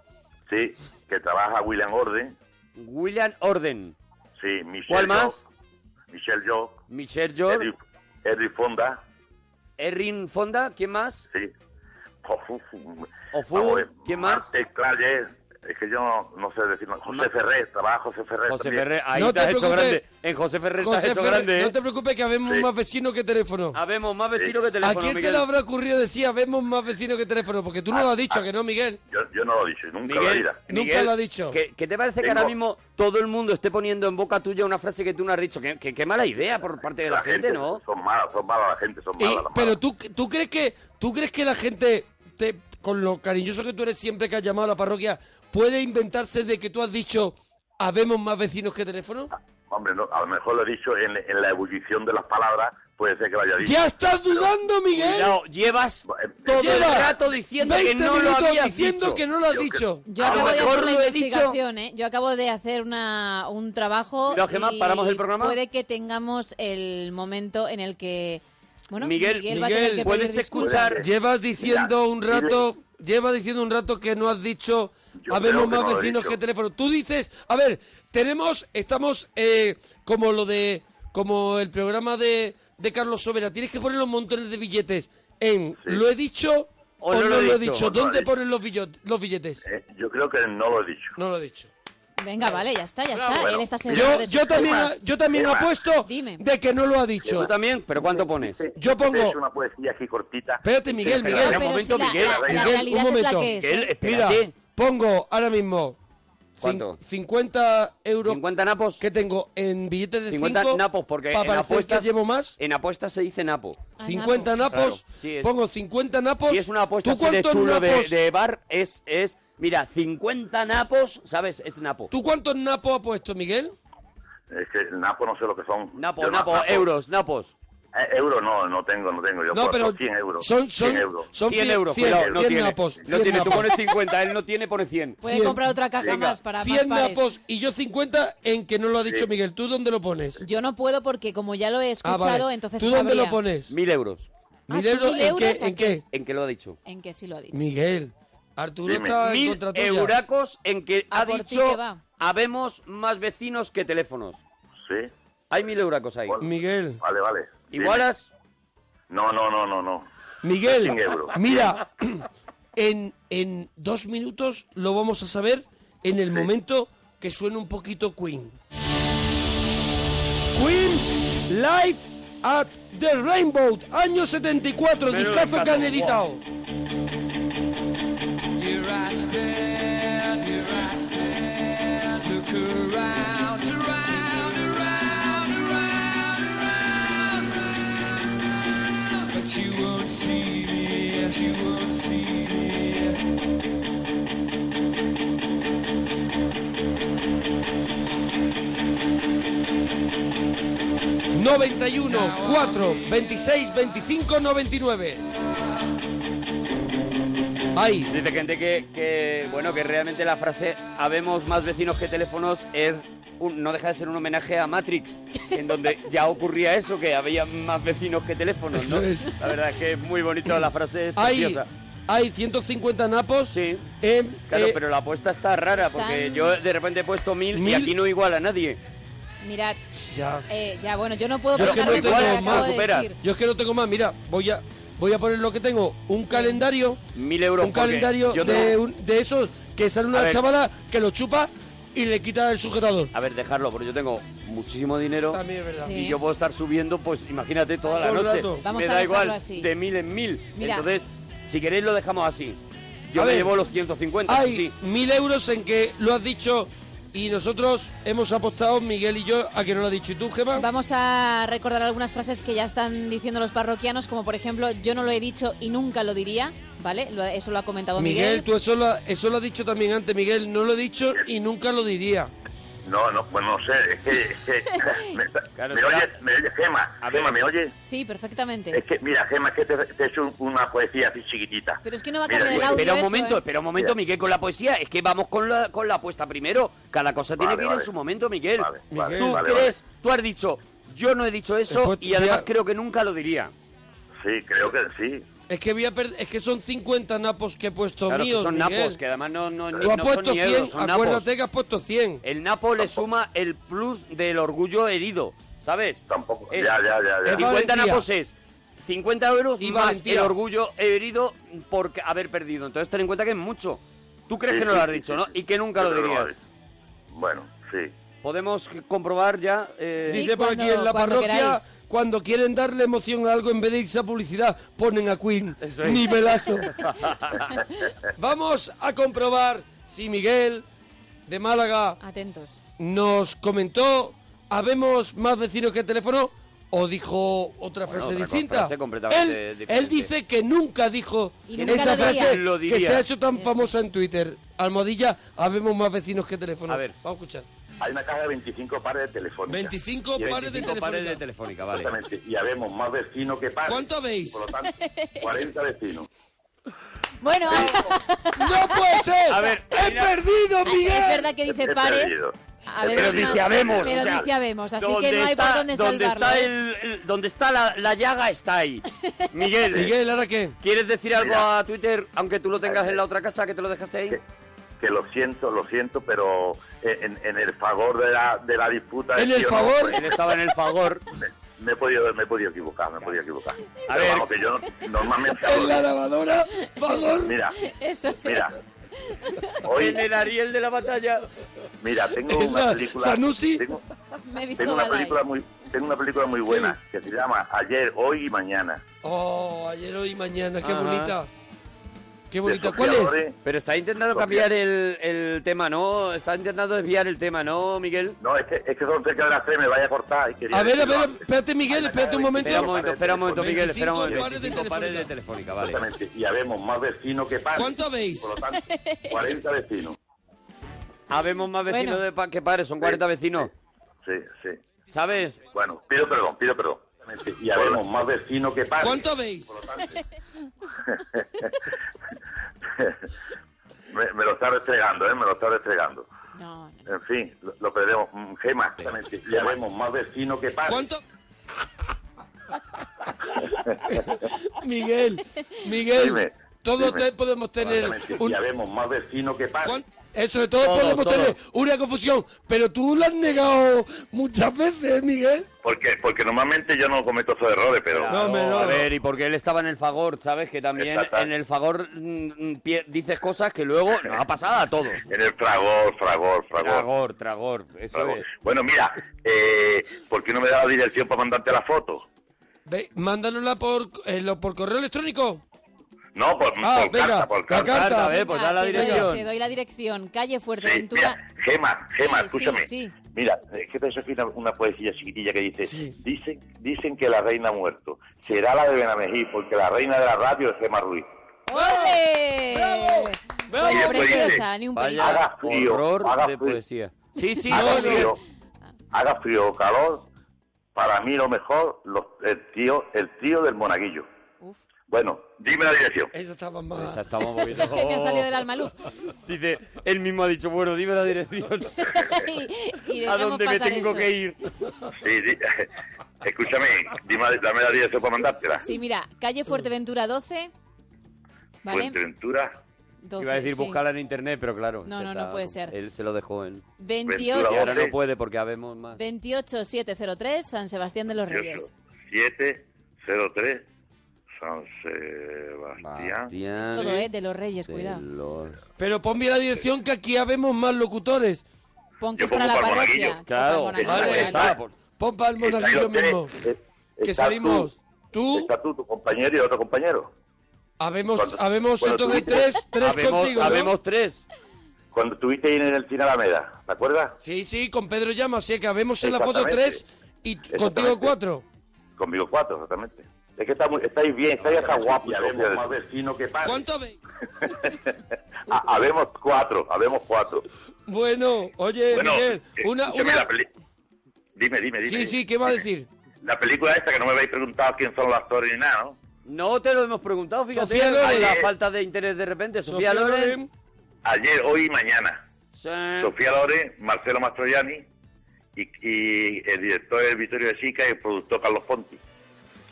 Sí, que trabaja William Orden. William Orden. Sí, Michelle ¿Cuál más? Michelle Yeoh, Michelle George. Eddie, Eddie Fonda. Erin Fonda. ¿Quién más? Sí. Ofu, Ofu, ¿quién más? Marte Claye, es que yo no, no sé decir. José Ferrer, trabaja José Ferrer. José también. Ferrer. Ahí No te has hecho grande. En José Ferrer te has José hecho Ferrer, grande. ¿eh? no te preocupes que habemos Sí. más vecinos que teléfono. Habemos más vecinos que ¿A teléfono, quién se Miguel. le habrá ocurrido decir habemos más vecinos que teléfono? Porque tú no lo has dicho, ah. que no, Miguel. Yo, yo no lo he dicho, nunca lo he Miguel, dicho. Nunca Miguel, lo ha dicho. ¿qué, qué te parece que ahora mismo todo el mundo esté poniendo en boca tuya una frase que tú no has dicho? Qué, qué- qué mala idea por parte de la, gente, ¿no? Son malas, son malas la gente, son Y- malas. las pero tú, tú crees que tú crees que la gente te, con lo cariñoso que tú eres siempre que has llamado a la parroquia puede inventarse de que tú has dicho habemos más vecinos que teléfono? Hombre, no, a lo mejor lo he dicho en, en la ebullición de las palabras, puede ser que lo haya dicho. ¡Ya estás dudando, Miguel! Cuidado, llevas Eh, todo el rato diciendo que 20 no lo habías diciendo dicho. que no lo has Yo que- dicho. Yo acabo de hacer dicho. investigación, ¿eh? Yo acabo de hacer una, un trabajo. Cuidado, Gemma, y ¿paramos el programa? Puede que tengamos el momento en el que. Bueno, Miguel, Miguel, ¿puedes disculpas. escuchar? Llevas diciendo un rato, llevas diciendo un rato que no has dicho Yo habemos más no vecinos que teléfono. Tú dices, a ver, tenemos, estamos eh, como lo de, como el programa de, de Carlos Sobera. Tienes que poner los montones de billetes en ¿lo he dicho o, no, lo he dicho? No lo he ¿Dónde dicho. ponen los, billo- los billetes? Eh, yo creo que no lo he dicho. No lo he dicho. Venga, vale, ya está, ya Bravo. está. Bueno, Él está seguro Yo, de yo también, yo también apuesto dime. de que no lo ha dicho. ¿Tú también? ¿Pero cuánto pones? Yo pongo- una poesía aquí cortita. Espérate, Miguel, Miguel. un momento, si la- Miguel. la, la Miguel, realidad un momento. es. ¿eh? Mira, pongo ahora mismo ¿Cuánto? 50 euros 50 napos. que tengo en billetes de 50 5 napos, porque en apuestas, llevo más. en apuestas se dice napo. Ah, 50 napo. napos, Claro, sí, es- pongo 50 napos. Si es una apuesta ¿Tú así de de bar, es, es, mira, 50 napos, ¿sabes? Es napo. ¿Tú cuántos napos has puesto, Miguel? Es que el Napo no sé lo que son. Napo, Yo no- napo, euros, napos. Eh, euros no, no tengo, no tengo. Yo No, puedo- pero son 100 euros. son, son, 100 euros. son 100 cien- euros, cien- cuidado, no cien tiene. napos. no 100 tiene, tú napos. pones 50, él no tiene, pone 100. Puede 100. comprar otra caja Venga, más para 100 más napos y yo 50 en que no lo ha dicho Sí. Miguel. ¿Tú dónde lo pones? Yo no puedo porque como ya lo he Ah, escuchado, vale. entonces ¿Tú dónde sabría lo pones? Mil euros. Ah, ¿Mil ¿tú euros? mil ¿En qué? euros ¿En qué? qué? ¿En qué lo ha dicho? En que sí lo ha dicho. Miguel, Arturo Dime. está en Mil contra tuya. euracos en que A ha por ti dicho que va. habemos más vecinos que teléfonos. Sí. Hay mil euracos ahí. Bueno. Miguel, Vale, vale. Dime. ¿Igualas? No, no, no, no, no. Miguel, 100 euros. mira, en, en dos minutos lo vamos a saber en el momento que suene un poquito Queen. Queen Live at the Rainbow, año 74, Menudo discazo que han editado. 91 4 26 25 99. Ahí. Dice gente que, que, bueno, que realmente la frase habemos más vecinos que teléfonos es un- no deja de ser un homenaje a Matrix, en donde ya ocurría eso, que había más vecinos que teléfonos, ¿no? Es. La verdad es que es muy bonito, la frase es Hay, preciosa. hay 150 napos Sí. en... Claro, eh, pero la apuesta está rara, porque Están- yo de repente he puesto mil, y aquí no igual a nadie. Mirad, ya. eh, ya bueno, yo no puedo Yo es que no tengo más. de Superas. decir. Yo es que no tengo más, mira, voy a voy a poner lo que tengo, un calendario, Mil euros. un calendario yo de, tengo- un- de esos que sale A una ver. chavala que lo chupa y le quita el sujetador. A ver, dejarlo, porque yo tengo muchísimo dinero. También es verdad. Sí. Y yo puedo estar subiendo, pues imagínate, toda la noche. Vamos Me a da igual, así. de mil en mil. Mira. Entonces, si queréis lo dejamos así. Yo A me ver. llevo los 150, Hay sí. mil euros en que lo has dicho y nosotros hemos apostado, Miguel y yo, a que no lo ha dicho. ¿Y tú, Gemma? Vamos a recordar algunas frases que ya están diciendo los parroquianos, como por ejemplo, yo no lo he dicho y nunca lo diría, ¿vale? Eso lo ha comentado Miguel, Miguel. tú eso lo, eso lo has dicho también antes, Miguel. No lo he dicho y nunca lo diría. No, no, pues no sé, es que... Es que me, Claro, ¿me oyes? ¿Me oyes, Gema? A ver. Gema, ¿me oyes? Sí, perfectamente. Es que, mira, Gema, es que te, te he hecho un- una poesía así chiquitita. Pero es que no va a Mira, cambiar el audio. Espera un eso, momento, ¿eh? espera un momento. Miguel, con la poesía. Es que vamos con la, con la apuesta primero. Cada cosa tiene Vale, que ir en su momento, Miguel. Vale, ¿Tú vale, crees? Tú has dicho, yo no he dicho eso Después, y además creo que nunca lo diría. Sí, creo que sí. Es que voy a per- es que son 50 napos que he puesto Claro, que míos, son Miguel. napos, que además no, no, Tú has no puesto son ni 100, euros, son acuérdate napos. que has puesto 100. El napo le suma el plus del orgullo herido, ¿sabes? Tampoco. Es- Ya, ya, ya, ya. Es 50 valentía. napos es 50 euros Y más valentía. el orgullo herido por haber perdido. Entonces ten en cuenta que es mucho. Tú crees Sí, que no sí, lo has sí, dicho, sí, ¿no? Y que nunca lo que dirías. Bueno, sí. Podemos comprobar ya. eh, Sí, Dice por aquí en la parroquia, queráis. Cuando quieren darle emoción a algo en vez de irse a publicidad, ponen a Queen. Eso es. Nivelazo. Vamos a comprobar si Miguel de Málaga Atentos. nos comentó, ¿habemos más vecinos que teléfono? ¿O dijo otra Bueno, frase otra distinta? frase completamente él, dice que nunca dijo Y nunca esa lo frase Lo que se ha hecho tan Eso. famosa en Twitter. Almohadilla, habemos más vecinos que teléfono. A ver. Vamos a escuchar. Hay una caja de 25 pares de telefónica. 25 Y hay pares de 25 pares telefónica. de telefónica, vale. Exactamente. Y habemos más vecinos que pares. ¿Cuánto habéis? Por lo tanto, 40 vecinos. Bueno, ¡No puede ser! A ver, ¡He mira. perdido, Miguel! es verdad que dice He pares. perdido. Pero dice habemos. Pero o sea, dice habemos, así que no hay por está- dónde donde salvarlo. Está ¿eh? el, el- donde está la, la llaga está ahí. Miguel, Miguel, ¿ahora qué? ¿quieres decir algo Mira. a Twitter, aunque tú lo tengas en la otra casa, que te lo dejaste ahí? Que, lo siento, lo siento, pero en, en el favor de la, de la disputa... ¿En el sí o no, favor? pues, Él estaba en el Fagor. me, me he podido, me he podido equivocar, me he podido equivocar. A Pero ver. vamos, que yo no- normalmente... En la lavadora, favor. Mira, Eso es. mira. Hoy, En el Ariel de la batalla. mira, tengo En una la película... Sanusi. Tengo, Me he visto tengo una película muy... Tengo una película muy buena que se llama Ayer, Hoy y Mañana. Oh, ayer, hoy y mañana, qué Ajá. bonita. Qué. Sofía ¿Cuál es? Loren. Pero está intentando cambiar el, el tema, ¿no? Está intentando desviar el tema, ¿no, Miguel? No, es que, es que son cerca de las tres, me vaya a cortar. y quería A ver, a ver, espérate, Miguel, espérate un momento. Espera un 25 momento, espera un momento, Miguel, espera un 25 momento. pares de 25 pares de telefónica. telefónica, vale. Exactamente. Y habemos más vecinos que pares. ¿Cuánto habéis? Por lo tanto, 40 vecinos. Habemos más vecinos Bueno. de pa- que pares, son 40 vecinos. Sí, sí. ¿Sabes? Bueno, pido perdón, pido perdón. Y habemos más vecinos que pares. ¿Cuánto habéis? Por lo tanto. me, me lo está restregando, ¿eh? Me lo está restregando. No, no. En fin, lo, lo perdemos. Mm, Gema, exactamente. Y habemos más vecinos que pares. ¿Cuánto? Miguel, Miguel, Dime, todos dime. te- podemos tener Exactamente. un... Y habemos más vecinos que pares. ¿cuán- Eso de todos Todo, podemos todo. tener una confusión, pero tú lo has negado muchas veces, Miguel. Porque, porque normalmente yo no cometo esos errores, pero... No, hombre, no. A ver, y porque él estaba en el Fagor, ¿sabes? Que también Exacto. en el Fagor mm, mm, dices cosas que luego nos ha pasado a todos. En el fragor, fragor, fragor. Tragor, tragor, eso fragor. es. Bueno, mira, eh, ¿por qué no me da la dirección para mandarte la foto? Ve, mándanosla por, eh, lo- por correo electrónico. No, por, Ah, por venga, carta, por carta. carta. Carta, ¿eh? Pues Venga, da la te doy- dirección. Te doy la dirección. Calle Sí, Fuerteventura. mira, Gema, Gema, Sí, escúchame. sí, sí. Mira, es que te una, una poesía chiquitilla que dice, Sí. dicen, dicen que la reina ha muerto. Será la de Benamejí, porque la reina de la radio es Gema Ruiz. ¡Ole! ¡Bravo! ¡Bravo! Pues preciosa, dice, ni un pelín. Haga frío, horror haga de frío. poesía. Sí, sí, haga no, no, frío, haga frío o calor, para mí lo mejor, los- el tío, el tío del monaguillo. Uf. Bueno, dime la dirección. Esa estaba más... Esa estamos un poquito... Que me ha salido del alma luz. Dice, él mismo ha dicho, bueno, dime la dirección. y, y ¿A dónde me tengo esto. que ir? Sí, sí. Escúchame, dime, dame la dirección para mandártela. Sí, mira, calle Fuerteventura 12. ¿Vale? Fuerteventura, 12, Iba a decir sí. buscarla en internet, pero claro. No, no, no está- puede ser. Él se lo dejó en... 28, Y ahora no puede porque habemos más. 28703, San Sebastián de los Reyes. 703 San Sebastián. Todo, ¿eh? De los reyes, cuidado. Pero pon bien la dirección que aquí habemos más locutores. Pon que es para la parroquia. Claro, es Vale, pon para el monaguillo mismo. eh, Que salimos tú, Está tú, tu compañero y otro compañero. habemos, Cuando- habemos cuando entonces tuviste- tres, tres habemos, contigo, ¿no? habemos tres. Cuando estuviste ahí en el cine Alameda, ¿te acuerdas? Sí, sí, con Pedro Llama, así que habemos en la foto tres y contigo cuatro. Conmigo cuatro, exactamente. Es que está muy- estáis bien, estáis hasta guapos. Ya vemos más vecinos que padres. ¿Cuánto habéis? Ah, habemos cuatro, habemos cuatro. Bueno, oye, Bueno, Miguel, eh, una, una... peli- Dime, dime, dime. Sí, sí, ¿qué va a decir? La película esta que no me habéis preguntado quién son los actores ni nada, ¿no? No te lo hemos preguntado, fíjate. Sofía Loren. La falta de interés de repente. Sofía, Sofía Loren. Loren. Ayer, hoy y mañana. Sí. Sofía Loren, Marcelo Mastroianni y, y el director es Vittorio de Sica y el productor Carlos Ponti.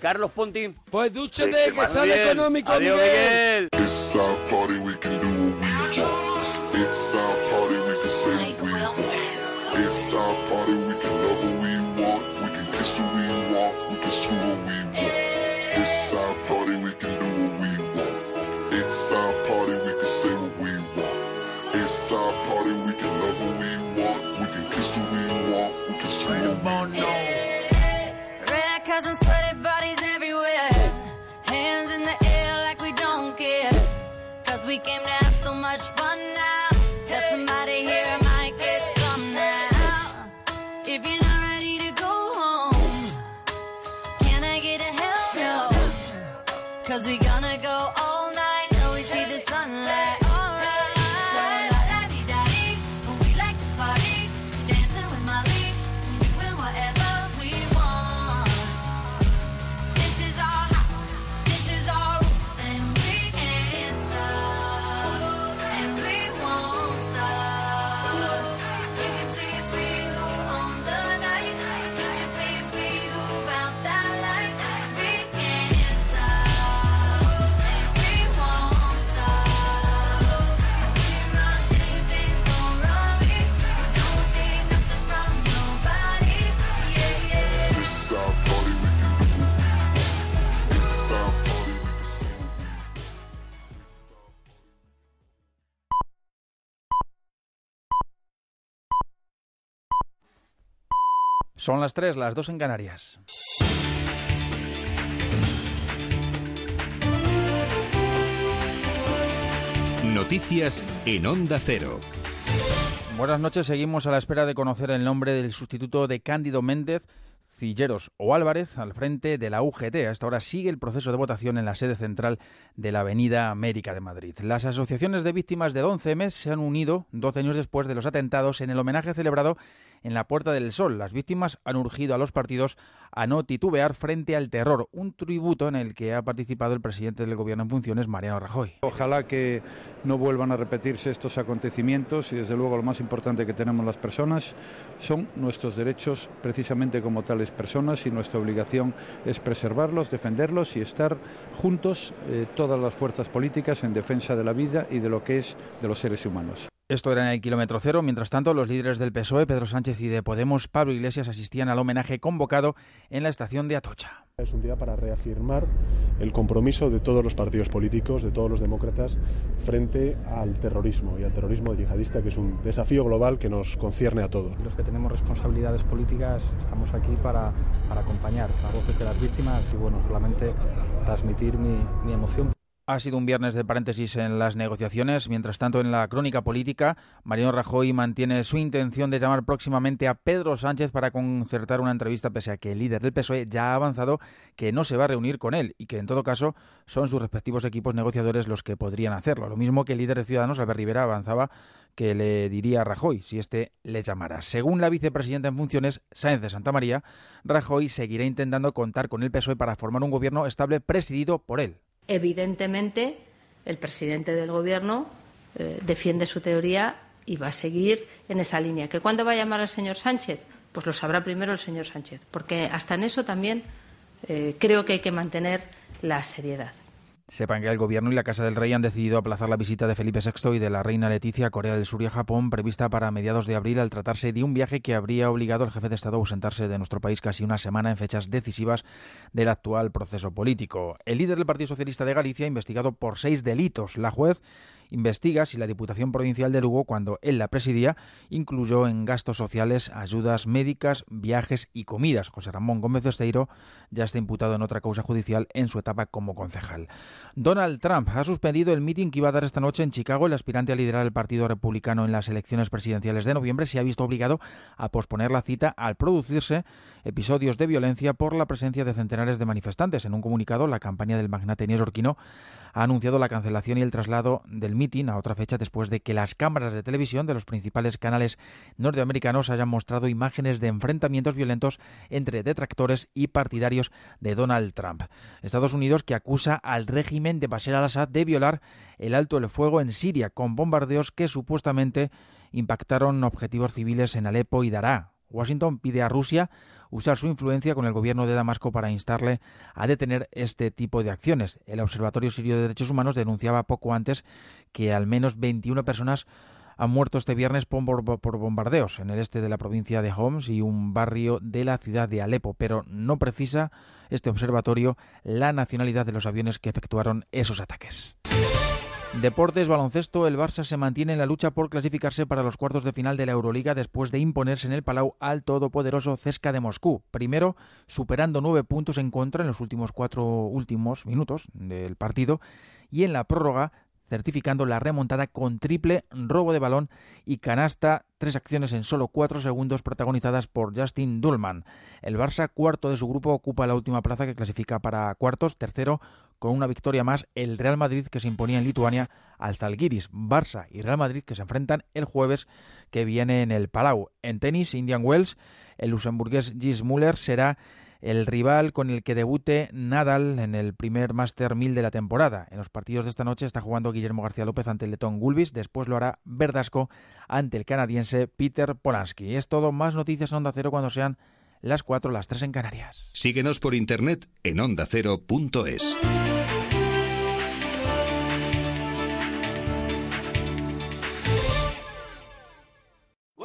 Carlos Ponti. Pues dúchate, Sí, que sale bien. económico, Adiós, Miguel. Miguel. Son las 3, las 2 en Canarias. Noticias en Onda Cero. Buenas noches, seguimos a la espera de conocer el nombre del sustituto de Cándido Méndez, Cilleros o Álvarez al frente de la UGT. A esta hora sigue el proceso de votación en la sede central de la Avenida América de Madrid. Las asociaciones de víctimas del 11M se han unido 12 años después de los atentados en el homenaje celebrado en la Puerta del Sol. Las víctimas han urgido a los partidos a no titubear frente al terror, un tributo en el que ha participado el presidente del Gobierno en funciones, Mariano Rajoy. Ojalá que no vuelvan a repetirse estos acontecimientos y desde luego lo más importante que tenemos las personas son nuestros derechos precisamente como tales personas y nuestra obligación es preservarlos, defenderlos y estar juntos eh, todas las fuerzas políticas en defensa de la vida y de lo que es de los seres humanos. Esto era en el kilómetro cero. Mientras tanto, los líderes del PSOE, Pedro Sánchez y de Podemos, Pablo Iglesias, asistían al homenaje convocado en la estación de Atocha. Es un día para reafirmar el compromiso de todos los partidos políticos, de todos los demócratas, frente al terrorismo y al terrorismo yihadista, que es un desafío global que nos concierne a todos. Los que tenemos responsabilidades políticas estamos aquí para, para acompañar la voz de las víctimas y, bueno, solamente transmitir mi, mi emoción. Ha sido un viernes de paréntesis en las negociaciones. Mientras tanto, en la crónica política, Mariano Rajoy mantiene su intención de llamar próximamente a Pedro Sánchez para concertar una entrevista, pese a que el líder del PSOE ya ha avanzado que no se va a reunir con él y que, en todo caso, son sus respectivos equipos negociadores los que podrían hacerlo. Lo mismo que el líder de Ciudadanos, Albert Rivera, avanzaba que le diría a Rajoy si éste le llamara. Según la vicepresidenta en funciones, Sáenz de Santa María, Rajoy seguirá intentando contar con el PSOE para formar un gobierno estable presidido por él. Evidentemente, el presidente del Gobierno eh, defiende su teoría y va a seguir en esa línea. ¿Que cuándo va a llamar al señor Sánchez? Pues lo sabrá primero el señor Sánchez, porque hasta en eso también eh, creo que hay que mantener la seriedad. Sepan que el Gobierno y la Casa del Rey han decidido aplazar la visita de Felipe VI y de la reina Leticia a Corea del Sur y a Japón, prevista para mediados de abril, al tratarse de un viaje que habría obligado al jefe de Estado a ausentarse de nuestro país casi una semana en fechas decisivas del actual proceso político. El líder del Partido Socialista de Galicia, investigado por seis delitos, la juez investiga si la Diputación Provincial de Lugo, cuando él la presidía, incluyó en gastos sociales ayudas médicas, viajes y comidas. José Ramón Gómez Besteiro ya está imputado en otra causa judicial en su etapa como concejal. Donald Trump ha suspendido el mitin que iba a dar esta noche en Chicago. El aspirante a liderar el Partido Republicano en las elecciones presidenciales de noviembre se ha visto obligado a posponer la cita al producirse episodios de violencia por la presencia de centenares de manifestantes. En un comunicado, la campaña del magnate neoyorquino ha anunciado la cancelación y el traslado del mitin a otra fecha después de que las cámaras de televisión de los principales canales norteamericanos hayan mostrado imágenes de enfrentamientos violentos entre detractores y partidarios de Donald Trump. Estados Unidos que acusa al régimen de Bashar al-Assad de violar el alto el fuego en Siria con bombardeos que supuestamente impactaron objetivos civiles en Alepo y Daraa. Washington pide a Rusia usar su influencia con el gobierno de Damasco para instarle a detener este tipo de acciones. El Observatorio Sirio de Derechos Humanos denunciaba poco antes que al menos 21 personas han muerto este viernes por, bombardeos en el este de la provincia de Homs y un barrio de la ciudad de Alepo, pero no precisa este observatorio la nacionalidad de los aviones que efectuaron esos ataques. Deportes, baloncesto, el Barça se mantiene en la lucha por clasificarse para los cuartos de final de la Euroliga después de imponerse en el Palau al todopoderoso Cesca de Moscú. Primero, superando nueve puntos en contra en los últimos cuatro últimos minutos del partido y en la prórroga certificando la remontada con triple robo de balón y canasta, tres acciones en solo cuatro segundos protagonizadas por Justin Dullman. El Barça, cuarto de su grupo, ocupa la última plaza que clasifica para cuartos, tercero con una victoria más el Real Madrid que se imponía en Lituania al Zalgiris, Barça y Real Madrid que se enfrentan el jueves que viene en el Palau. En tenis, Indian Wells, el luxemburgués Gis Müller será el rival con el que debute Nadal en el primer Master 1000 de la temporada. En los partidos de esta noche está jugando Guillermo García López ante el letón Gulbis, después lo hará Verdasco ante el canadiense Peter Polanski. Es todo, más noticias en Onda Cero cuando sean las 4, las 3 en Canarias. Síguenos por internet en ondacero.es.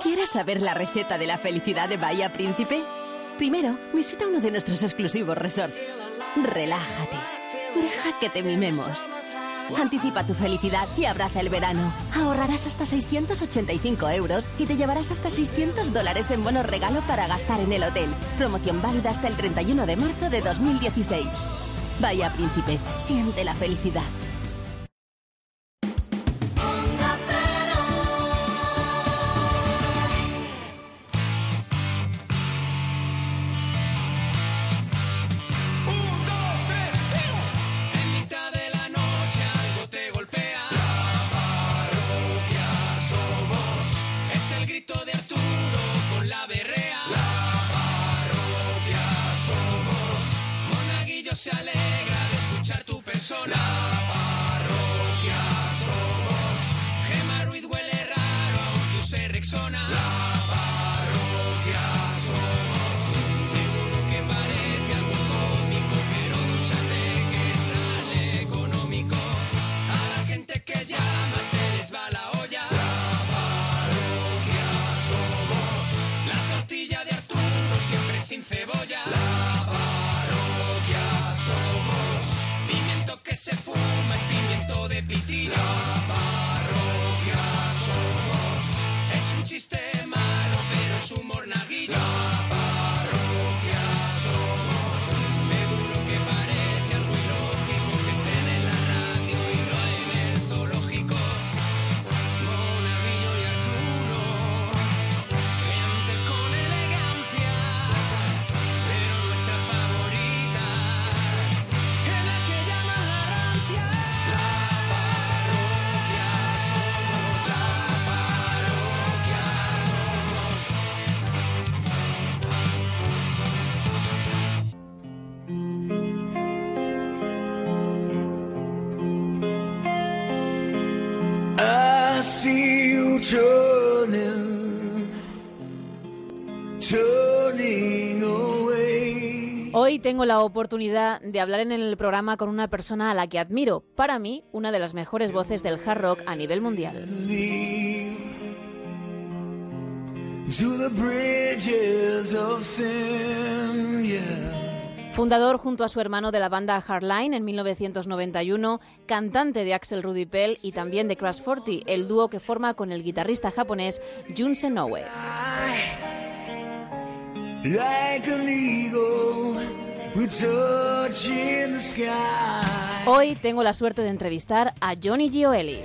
¿Quieres saber la receta de la felicidad de Bahía Príncipe? Primero, visita uno de nuestros exclusivos resorts. Relájate. Deja que te mimemos. Anticipa tu felicidad y abraza el verano. Ahorrarás hasta 685 euros y te llevarás hasta 600 dólares en bonos regalo para gastar en el hotel. Promoción válida hasta el 31 de marzo de 2016. Vaya príncipe, siente la felicidad. Tengo la oportunidad de hablar en el programa con una persona a la que admiro. Para mí, una de las mejores voces del hard rock a nivel mundial. Fundador junto a su hermano de la banda Hardline en 1991, cantante de Axel Rudy Pell y también de Crash 40, el dúo que forma con el guitarrista japonés Jun Senoue. Like an eagle, Hoy tengo la suerte de entrevistar a Johnny Gioeli.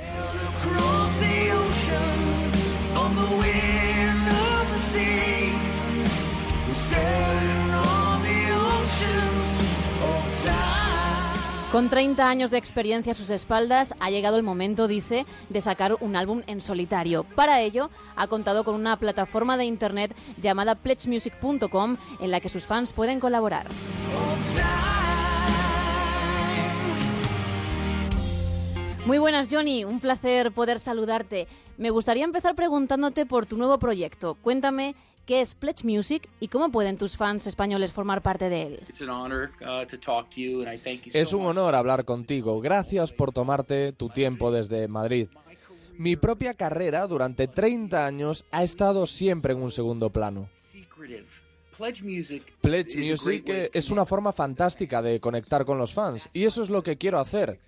Con 30 años de experiencia a sus espaldas, ha llegado el momento, dice, de sacar un álbum en solitario. Para ello, ha contado con una plataforma de internet llamada pledgemusic.com en la que sus fans pueden colaborar. Muy buenas, Johnny. Un placer poder saludarte. Me gustaría empezar preguntándote por tu nuevo proyecto. Cuéntame qué es Pledge Music y cómo pueden tus fans españoles formar parte de él. Uh, Es un honor hablar contigo. Gracias por tomarte tu tiempo desde Madrid. Mi propia carrera durante 30 años ha estado siempre en un segundo plano. Pledge Music. Pledge Music es una forma fantástica de conectar con los fans y eso es lo que quiero hacer.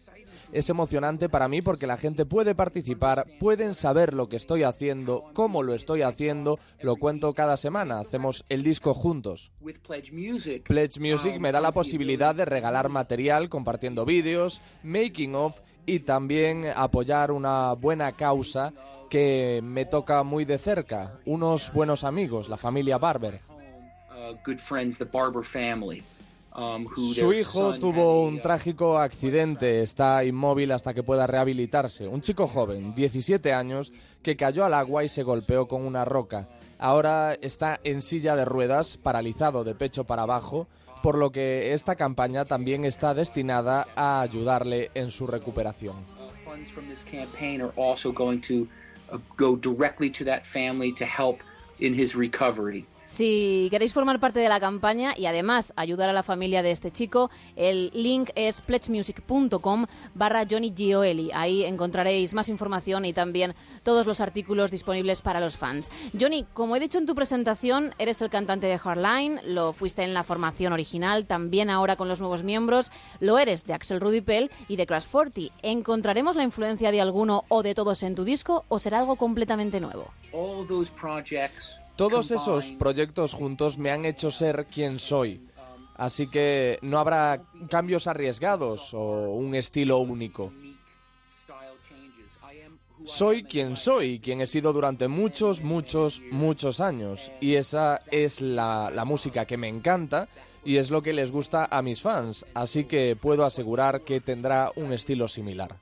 Es emocionante para mí porque la gente puede participar, pueden saber lo que estoy haciendo, cómo lo estoy haciendo, lo cuento cada semana, hacemos el disco juntos. Pledge. Pledge Music me da la posibilidad de regalar material compartiendo vídeos, making of y también apoyar una buena causa que me toca muy de cerca, unos buenos amigos, la familia Barber. Su their hijo son tuvo un uh, trágico accidente, está inmóvil hasta que pueda rehabilitarse. Un chico joven, 17 años, que cayó al agua y se golpeó con una roca. Ahora está en silla de ruedas, paralizado de pecho para abajo, por lo que esta campaña también está destinada a ayudarle en su recuperación. uh, uh, go directly to that family to help in his recovery. Si queréis formar parte de la campaña y además ayudar a la familia de este chico, el link es pledgemusic.com barra Johnny Gioeli. Ahí encontraréis más información y también todos los artículos disponibles para los fans. Johnny, como he dicho en tu presentación, eres el cantante de Hardline, lo fuiste en la formación original, también ahora con los nuevos miembros, lo eres de Axel Rudy Pell y de Crash 40. ¿Encontraremos la influencia de alguno o de todos en tu disco o será algo completamente nuevo? Todos esos proyectos juntos me han hecho ser quien soy. Así que no habrá cambios arriesgados o un estilo único. Soy quien soy, quien he sido durante muchos, muchos, muchos años. Y esa es la, la música que me encanta y es lo que les gusta a mis fans. Así que puedo asegurar que tendrá un estilo similar.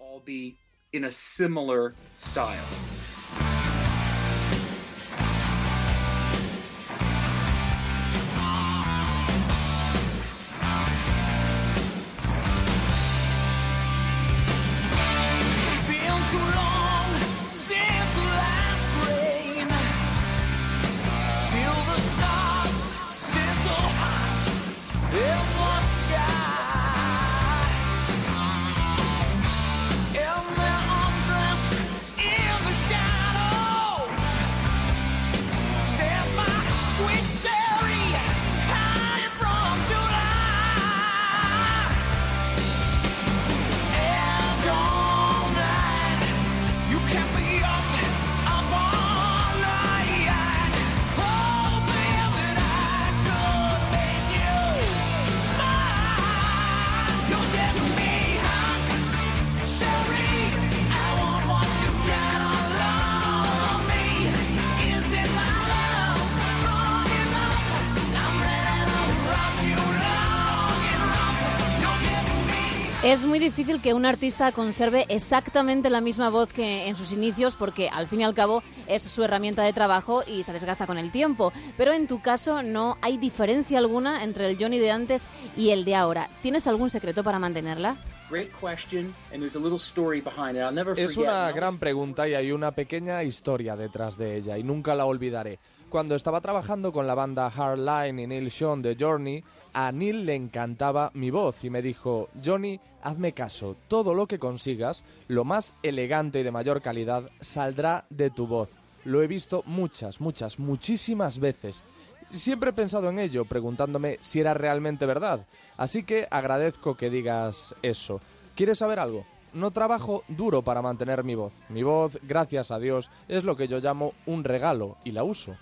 Es muy difícil que un artista conserve exactamente la misma voz que en sus inicios porque al fin y al cabo es su herramienta de trabajo y se desgasta con el tiempo. Pero en tu caso no hay diferencia alguna entre el Johnny de antes y el de ahora. ¿Tienes algún secreto para mantenerla? Es una gran pregunta y hay una pequeña historia detrás de ella y nunca la olvidaré. Cuando estaba trabajando con la banda Hardline y Neil Sean de Journey, a Neil le encantaba mi voz y me dijo, Johnny, hazme caso, todo lo que consigas, lo más elegante y de mayor calidad, saldrá de tu voz. Lo he visto muchas, muchas, muchísimas veces. Siempre he pensado en ello, preguntándome si era realmente verdad. Así que agradezco que digas eso. ¿Quieres saber algo? No trabajo duro para mantener mi voz. Mi voz, gracias a Dios, es lo que yo llamo un regalo y la uso.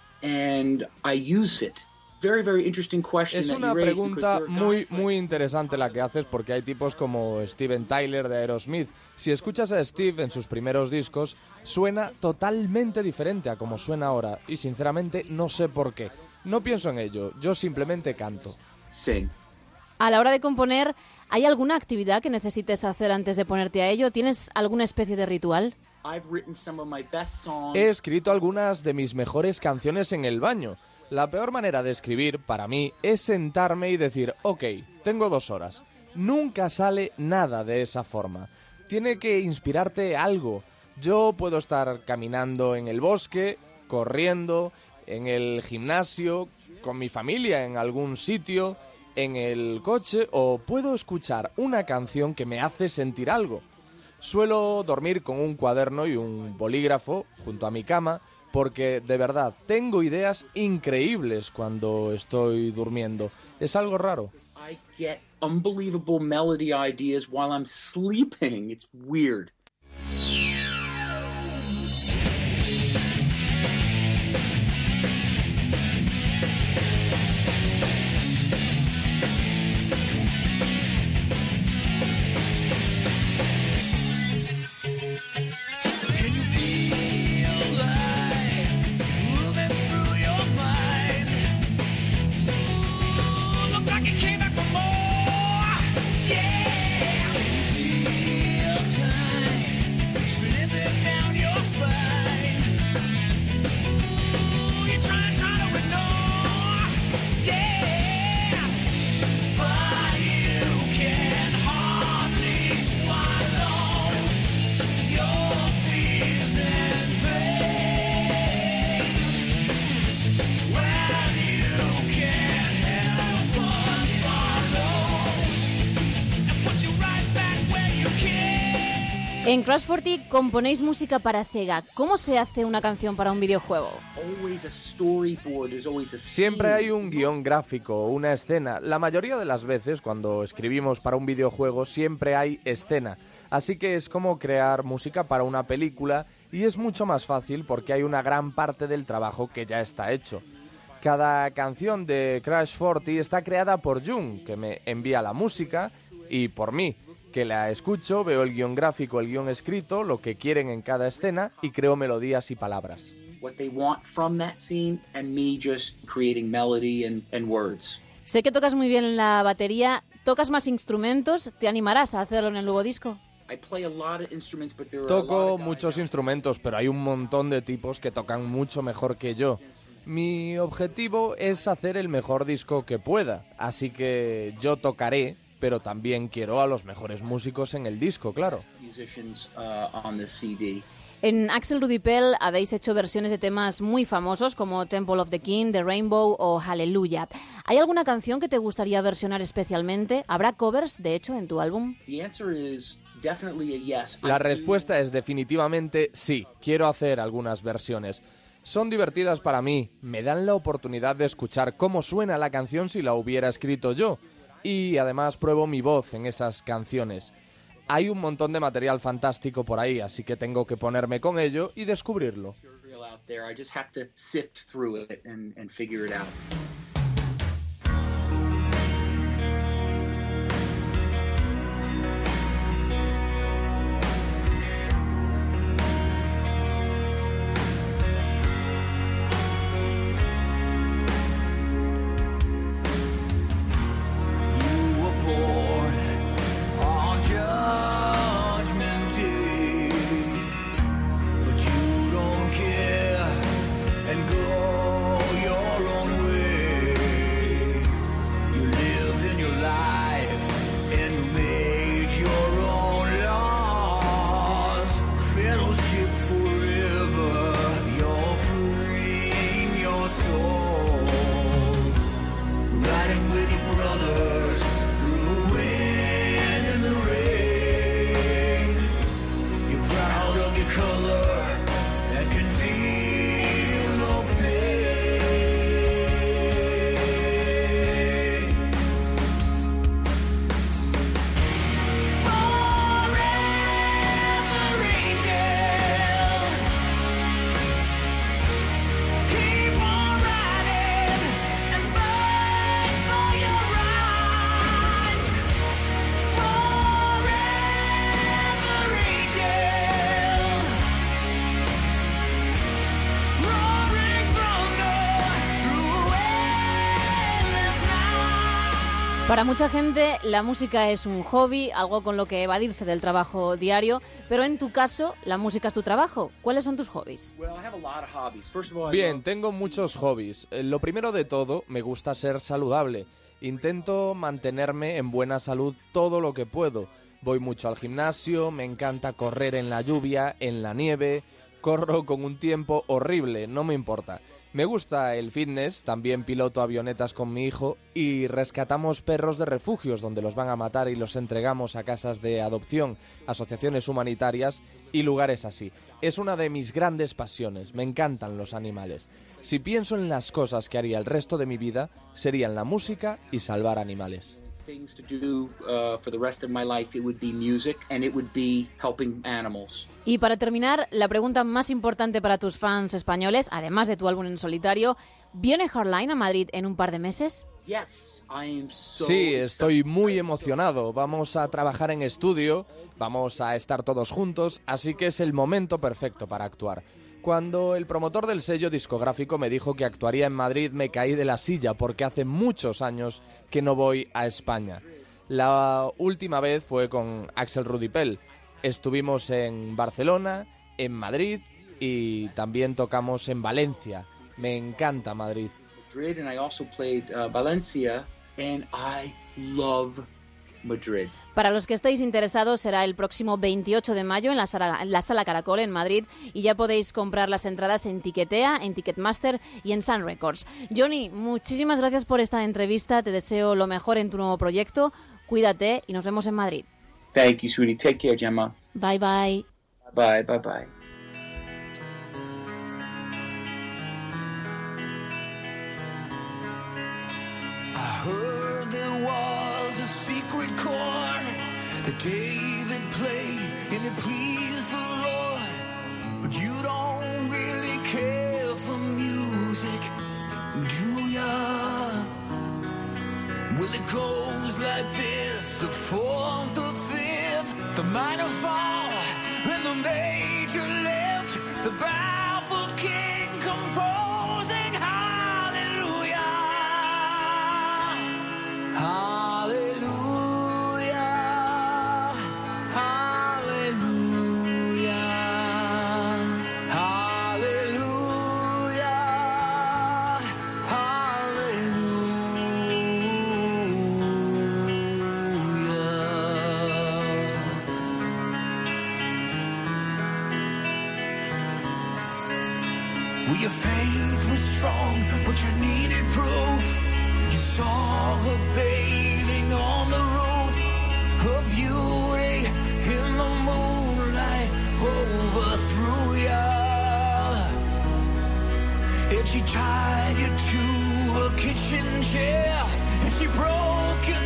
Very, very interesting question Es that una pregunta there are muy, muy interesante la que haces porque hay tipos como Steven Tyler de Aerosmith. Si escuchas a Steve en sus primeros discos, suena totalmente diferente a como suena ahora y sinceramente no sé por qué. No pienso en ello, yo simplemente canto. Sing. A la hora de componer, ¿hay alguna actividad que necesites hacer antes de ponerte a ello? ¿Tienes alguna especie de ritual? I've written some of my best songs. He escrito algunas de mis mejores canciones en el baño. La peor manera de escribir, para mí, es sentarme y decir, ok, tengo dos horas. Nunca sale nada de esa forma. Tiene que inspirarte algo. Yo puedo estar caminando en el bosque, corriendo, en el gimnasio, con mi familia en algún sitio, en el coche, o puedo escuchar una canción que me hace sentir algo. Suelo dormir con un cuaderno y un bolígrafo junto a mi cama porque de verdad tengo ideas increíbles cuando estoy durmiendo. Es algo raro. I get unbelievable melody ideas while I'm sleeping. It's weird. En Crash 40 componéis música para Sega. ¿Cómo se hace una canción para un videojuego? Siempre hay un guion gráfico, una escena. La mayoría de las veces cuando escribimos para un videojuego siempre hay escena. Así que es como crear música para una película y es mucho más fácil porque hay una gran parte del trabajo que ya está hecho. Cada canción de Crash 40 está creada por Jung, que me envía la música, y por mí, que la escucho, veo el guion gráfico, el guion escrito, lo que quieren en cada escena y creo melodías y palabras. What they want from that scene, and me just creating melody and, and words. Sé que tocas muy bien la batería. ¿Tocas más instrumentos? ¿Te animarás a hacerlo en el nuevo disco? I play a lot of instruments, but there are a lot Toco muchos instrumentos, pero hay un montón de tipos que tocan mucho mejor que yo. Mi objetivo es hacer el mejor disco que pueda, así que yo tocaré, pero también quiero a los mejores músicos en el disco, claro. uh. En Axel Rudipel habéis hecho versiones de temas muy famosos como Temple of the King, The Rainbow o Hallelujah. ¿Hay alguna canción que te gustaría versionar especialmente? ¿Habrá covers, de hecho, en tu álbum? The answer is definitely a yes. I La respuesta es definitivamente sí, quiero hacer algunas versiones. Son divertidas para mí, me dan la oportunidad de escuchar cómo suena la canción si la hubiera escrito yo. Y además pruebo mi voz en esas canciones. Hay un montón de material fantástico por ahí, así que tengo que ponerme con ello y descubrirlo. Para mucha gente la música es un hobby, algo con lo que evadirse del trabajo diario, pero en tu caso la música es tu trabajo. ¿Cuáles son tus hobbies? Bien, tengo muchos hobbies. Eh, Lo primero de todo, me gusta ser saludable. Intento mantenerme en buena salud todo lo que puedo. Voy mucho al gimnasio, me encanta correr en la lluvia, en la nieve, corro con un tiempo horrible, no me importa. Me gusta el fitness, también piloto avionetas con mi hijo y rescatamos perros de refugios donde los van a matar y los entregamos a casas de adopción, asociaciones humanitarias y lugares así. Es una de mis grandes pasiones, me encantan los animales. Si pienso en las cosas que haría el resto de mi vida, serían la música y salvar animales. Things to do uh, for the rest of my life, it would be music and it would be helping animals. Y para terminar, la pregunta más importante para tus fans españoles, además de tu álbum en solitario, ¿viene Hardline a Madrid en un par de meses? Yes, I am so Sí, estoy muy emocionado. Vamos a trabajar en estudio, vamos a estar todos juntos, así que es el momento perfecto para actuar. Cuando el promotor del sello discográfico me dijo que actuaría en Madrid, me caí de la silla porque hace muchos años que no voy a España. La última vez fue con Axel Rudipel. Estuvimos en Barcelona, en Madrid y también tocamos en Valencia. Me encanta Madrid. Madrid I also played uh, Valencia and I love Madrid. Para los que estéis interesados, será el próximo 28 de mayo en la sala, en la sala Caracol en Madrid y ya podéis comprar las entradas en Tiquetea, en Ticketmaster y en Sun Records. Johnny, muchísimas gracias por esta entrevista. Te deseo lo mejor en tu nuevo proyecto. Cuídate y nos vemos en Madrid. Thank you, sweetie. Take care, Gemma. Bye bye. Bye, bye, bye. I heard David played and it pleased the Lord. But you don't really care for music, do ya? Well, it goes like this the fourth, the fifth, the minor fall, and the major lift, the baffled your faith was strong, but you needed proof. You saw her bathing on the roof, her beauty in the moonlight overthrew ya. And she tied you to a kitchen chair, and she broke your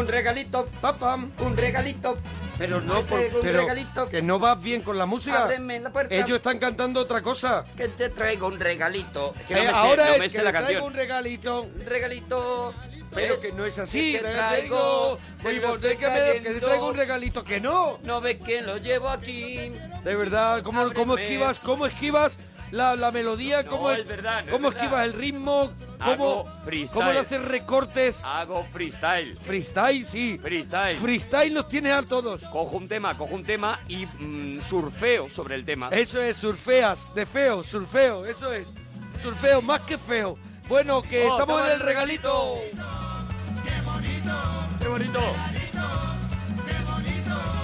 Un regalito. Pam, pam. Un regalito. Pero no, Te por- un pero regalito. que no va bien con la música. Ábreme la puerta. Ellos están cantando otra cosa. Que te traigo un regalito. Que no Eh, me sé- ahora no es me que sé le la traigo canción. un regalito. Un regalito. Pero ¿eh? que no es así. Que Te te traigo, te que, me- que te traigo un regalito. Que no. No ves que lo llevo aquí. De verdad, ¿cómo, cómo esquivas, cómo esquivas la, la melodía? No, ¿Cómo, es verdad, no cómo es esquivas el ritmo? ¿Cómo. ¿Cómo le haces recortes? Hago freestyle. Freestyle, sí. Freestyle. Freestyle nos tiene a todos. Cojo un tema, cojo un tema y mm, surfeo sobre el tema. Eso es, surfeas, de feo, surfeo, eso es. Surfeo, más que feo. Bueno, que Oh, estamos en el el regalito. ¡Qué bonito!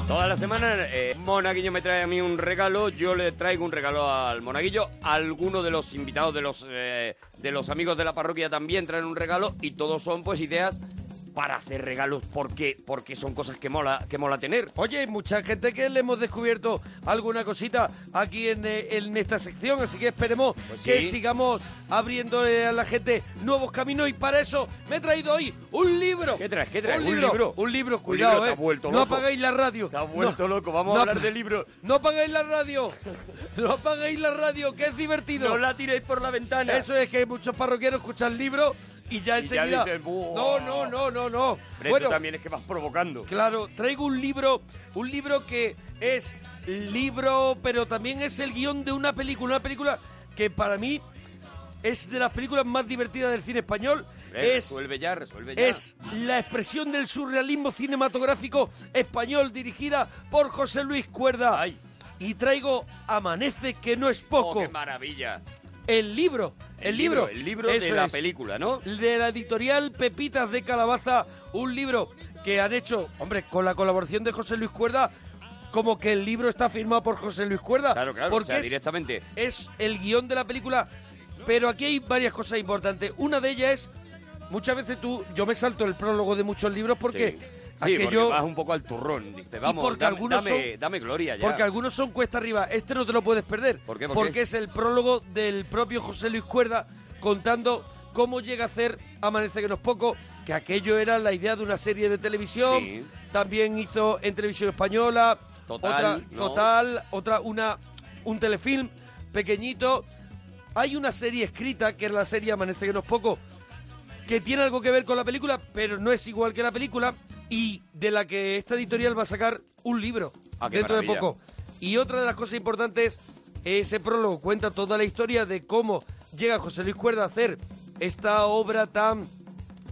Toda la semana eh, Monaguillo me trae a mí un regalo, yo le traigo un regalo al Monaguillo, alguno de los invitados de los eh, de los amigos de la parroquia también traen un regalo y todos son pues ideas para hacer regalos porque porque son cosas que mola que mola tener. Oye, hay mucha gente que le hemos descubierto alguna cosita aquí en, eh, en esta sección, así que esperemos Pues que sigamos abriendo a la gente nuevos caminos y para eso me he traído hoy un libro. ¿Qué traes? ¿Qué traes? Un ¿Un libro, libro? un libro, Un cuidado, libro, eh. no apagáis la radio. Te has vuelto loco, vamos a no hablar ap- de libros. No apagáis la radio. No apagáis la radio, que es divertido. No la tiréis por la ventana. Eso es que muchos parroquianos escuchan libros y ya enseguida. dicen, "Buah". no, no, no, no, no. Hombre, tú también es que vas provocando. Claro, traigo un libro, un libro que es libro, pero también es el guion de una película, una película que para mí es de las películas más divertidas del cine español. Es, resuelve ya, resuelve ya. es la expresión del surrealismo cinematográfico español dirigida por José Luis Cuerda. Y traigo Amanece, que no es poco. Oh, qué maravilla. El libro, el, libro, el libro de la es. película, ¿no? De la editorial Pepitas de Calabaza, un libro que han hecho, hombre, con la colaboración de José Luis Cuerda, como que el libro está firmado por José Luis Cuerda. Claro, claro, porque o sea, es, directamente. es el guion de la película. Pero aquí hay varias cosas importantes. Una de ellas es, muchas veces tú, yo me salto el prólogo de muchos libros porque Sí, porque aquello... vas un poco al turrón. Vamos, porque dame, algunos dame, son- dame gloria ya. Porque algunos son cuesta arriba. Este no te lo puedes perder. ¿Por qué? ¿Por porque qué? es el prólogo del propio José Luis Cuerda contando cómo llega a hacer Amanece que no es poco, que aquello era la idea de una serie de televisión. Sí. También hizo en televisión española. Total, otra, ¿no? total, otra, una, un telefilm pequeñito. Hay una serie escrita, que es la serie Amanece que no es poco, que tiene algo que ver con la película, pero no es igual que la película, y de la que esta editorial va a sacar un libro Ah, dentro de poco. Y otra de las cosas importantes, ese prólogo cuenta toda la historia de cómo llega José Luis Cuerda a hacer esta obra tan...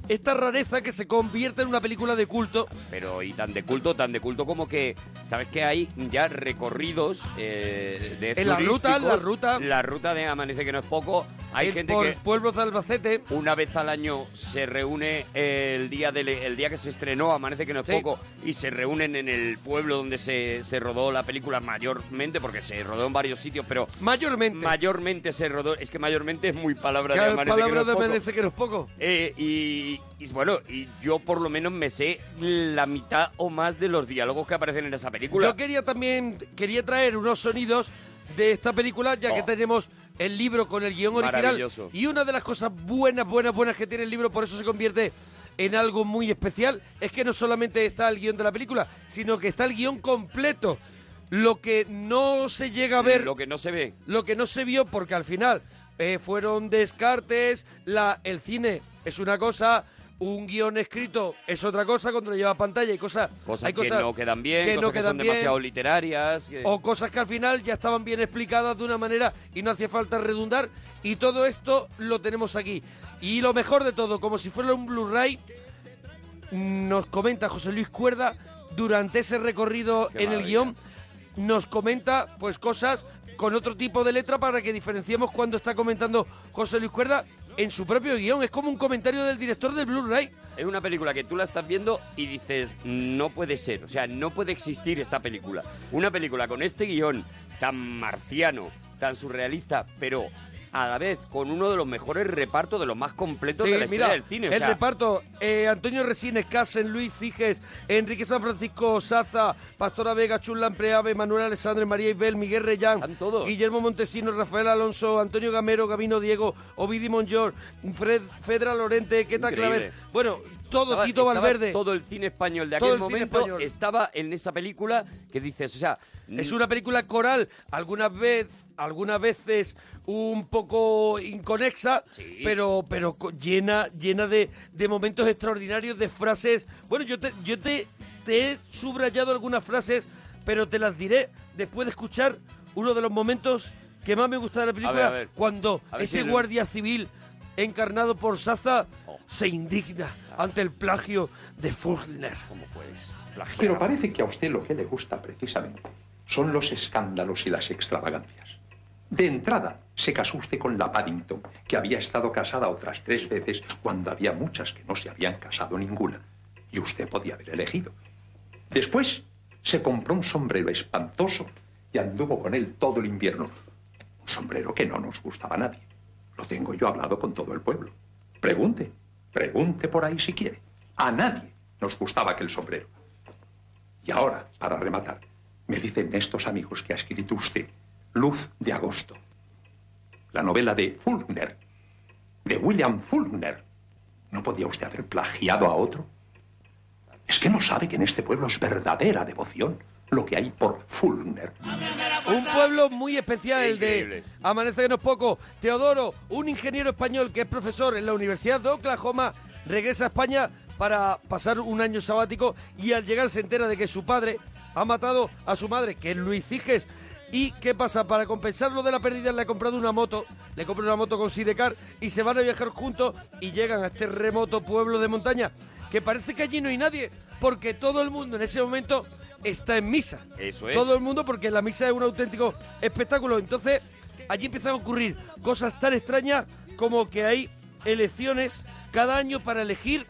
Esta rareza que se convierte en una película de culto. Pero y tan de culto, tan de culto como que, ¿sabes que hay ya recorridos eh, de En la ruta, la ruta. La ruta de Amanece que no es poco. Hay en gente por que pueblos de Albacete. una vez al año se reúne el día del el día que se estrenó Amanece que no es Sí. poco y se reúnen en el pueblo donde se, se rodó la película mayormente porque se rodó en varios sitios pero mayormente mayormente se rodó es que mayormente es muy palabra de Amanece que palabra no es de poco. Amanece que no es poco. Eh, y, y bueno, y yo por lo menos me sé la mitad o más de los diálogos que aparecen en esa película. Yo quería también quería traer unos sonidos de esta película, ya que Oh. tenemos el libro con el guion original. Y una de las cosas buenas, buenas, buenas que tiene el libro, por eso se convierte en algo muy especial, es que no solamente está el guion de la película, sino que está el guion completo. Lo que no se llega a ver. Lo que no se ve. Lo que no se vio, porque al final eh, fueron descartes, la, el cine es una cosa. Un guion escrito es otra cosa cuando lo lleva a pantalla y cosas, Cosas hay que cosas no quedan bien, que cosas no que quedan son bien. demasiado literarias. que- O cosas que al final ya estaban bien explicadas de una manera y no hacía falta redundar. Y todo esto lo tenemos aquí. Y lo mejor de todo, como si fuera un Blu-ray, nos comenta José Luis Cuerda durante ese recorrido Qué en el guion, nos comenta pues cosas con otro tipo de letra para que diferenciemos cuando está comentando José Luis Cuerda en su propio guion. Es como un comentario del director del Blu-ray. Es una película que tú la estás viendo y dices, no puede ser, o sea, no puede existir esta película. Una película con este guion tan marciano, tan surrealista, pero a la vez con uno de los mejores repartos, de los más completos Sí, de la mira, del cine. o el sea, reparto, eh, Antonio Resines, Casen, Luis Ciges, Enrique San Francisco Saza, Pastora Vega, Chulán Preave, Manuel Alessandre, María Isbel, Miguel Reyán, Guillermo Montesino, Rafael Alonso, Antonio Gamero, Gabino Diego, Ovidi Monjor, Fred, Fedra Lorente, Queta. Claver, bueno, todo, estaba- Tito Valverde. Todo el cine español de Todo aquel momento estaba en esa película que dices, o sea... Es una película coral, algunas vez, algunas veces un poco inconexa, pero, pero llena, llena de, de momentos extraordinarios, de frases. Bueno, yo te, yo te, te he subrayado algunas frases, pero te las diré después de escuchar uno de los momentos que más me gusta de la película, ver, a ver. cuando A ese si guardia civil encarnado por Saza Oh. se indigna ante el plagio de Faulkner. ¿Cómo puedes? Pero parece que a usted lo que le gusta precisamente son los escándalos y las extravagancias. De entrada, se casó usted con la Paddington, que había estado casada otras tres veces cuando había muchas que no se habían casado ninguna. Y usted podía haber elegido. Después, se compró un sombrero espantoso y anduvo con él todo el invierno. Un sombrero que no nos gustaba a nadie. Lo tengo yo hablado con todo el pueblo. Pregunte, pregunte por ahí si quiere. A nadie nos gustaba aquel sombrero. Y ahora, para rematar, me dicen estos amigos que ha escrito usted Luz de Agosto. La novela de Faulkner, de William Faulkner. ¿No podía usted haber plagiado a otro? Es que no sabe que en este pueblo es verdadera devoción lo que hay por Faulkner. Un pueblo muy especial, el de Amanece que no es poco. Teodoro, un ingeniero español que es profesor en la Universidad de Oklahoma, regresa a España para pasar un año sabático y al llegar se entera de que su padre ha matado a su madre, que es Luis Ciges. ¿Y qué pasa? Para compensarlo de la pérdida le ha comprado una moto, le compra una moto con Sidecar y se van a viajar juntos y llegan a este remoto pueblo de montaña que parece que allí no hay nadie, porque todo el mundo en ese momento está en misa. Eso es. Todo el mundo, porque la misa es un auténtico espectáculo. Entonces, allí empiezan a ocurrir cosas tan extrañas como que hay elecciones cada año para elegir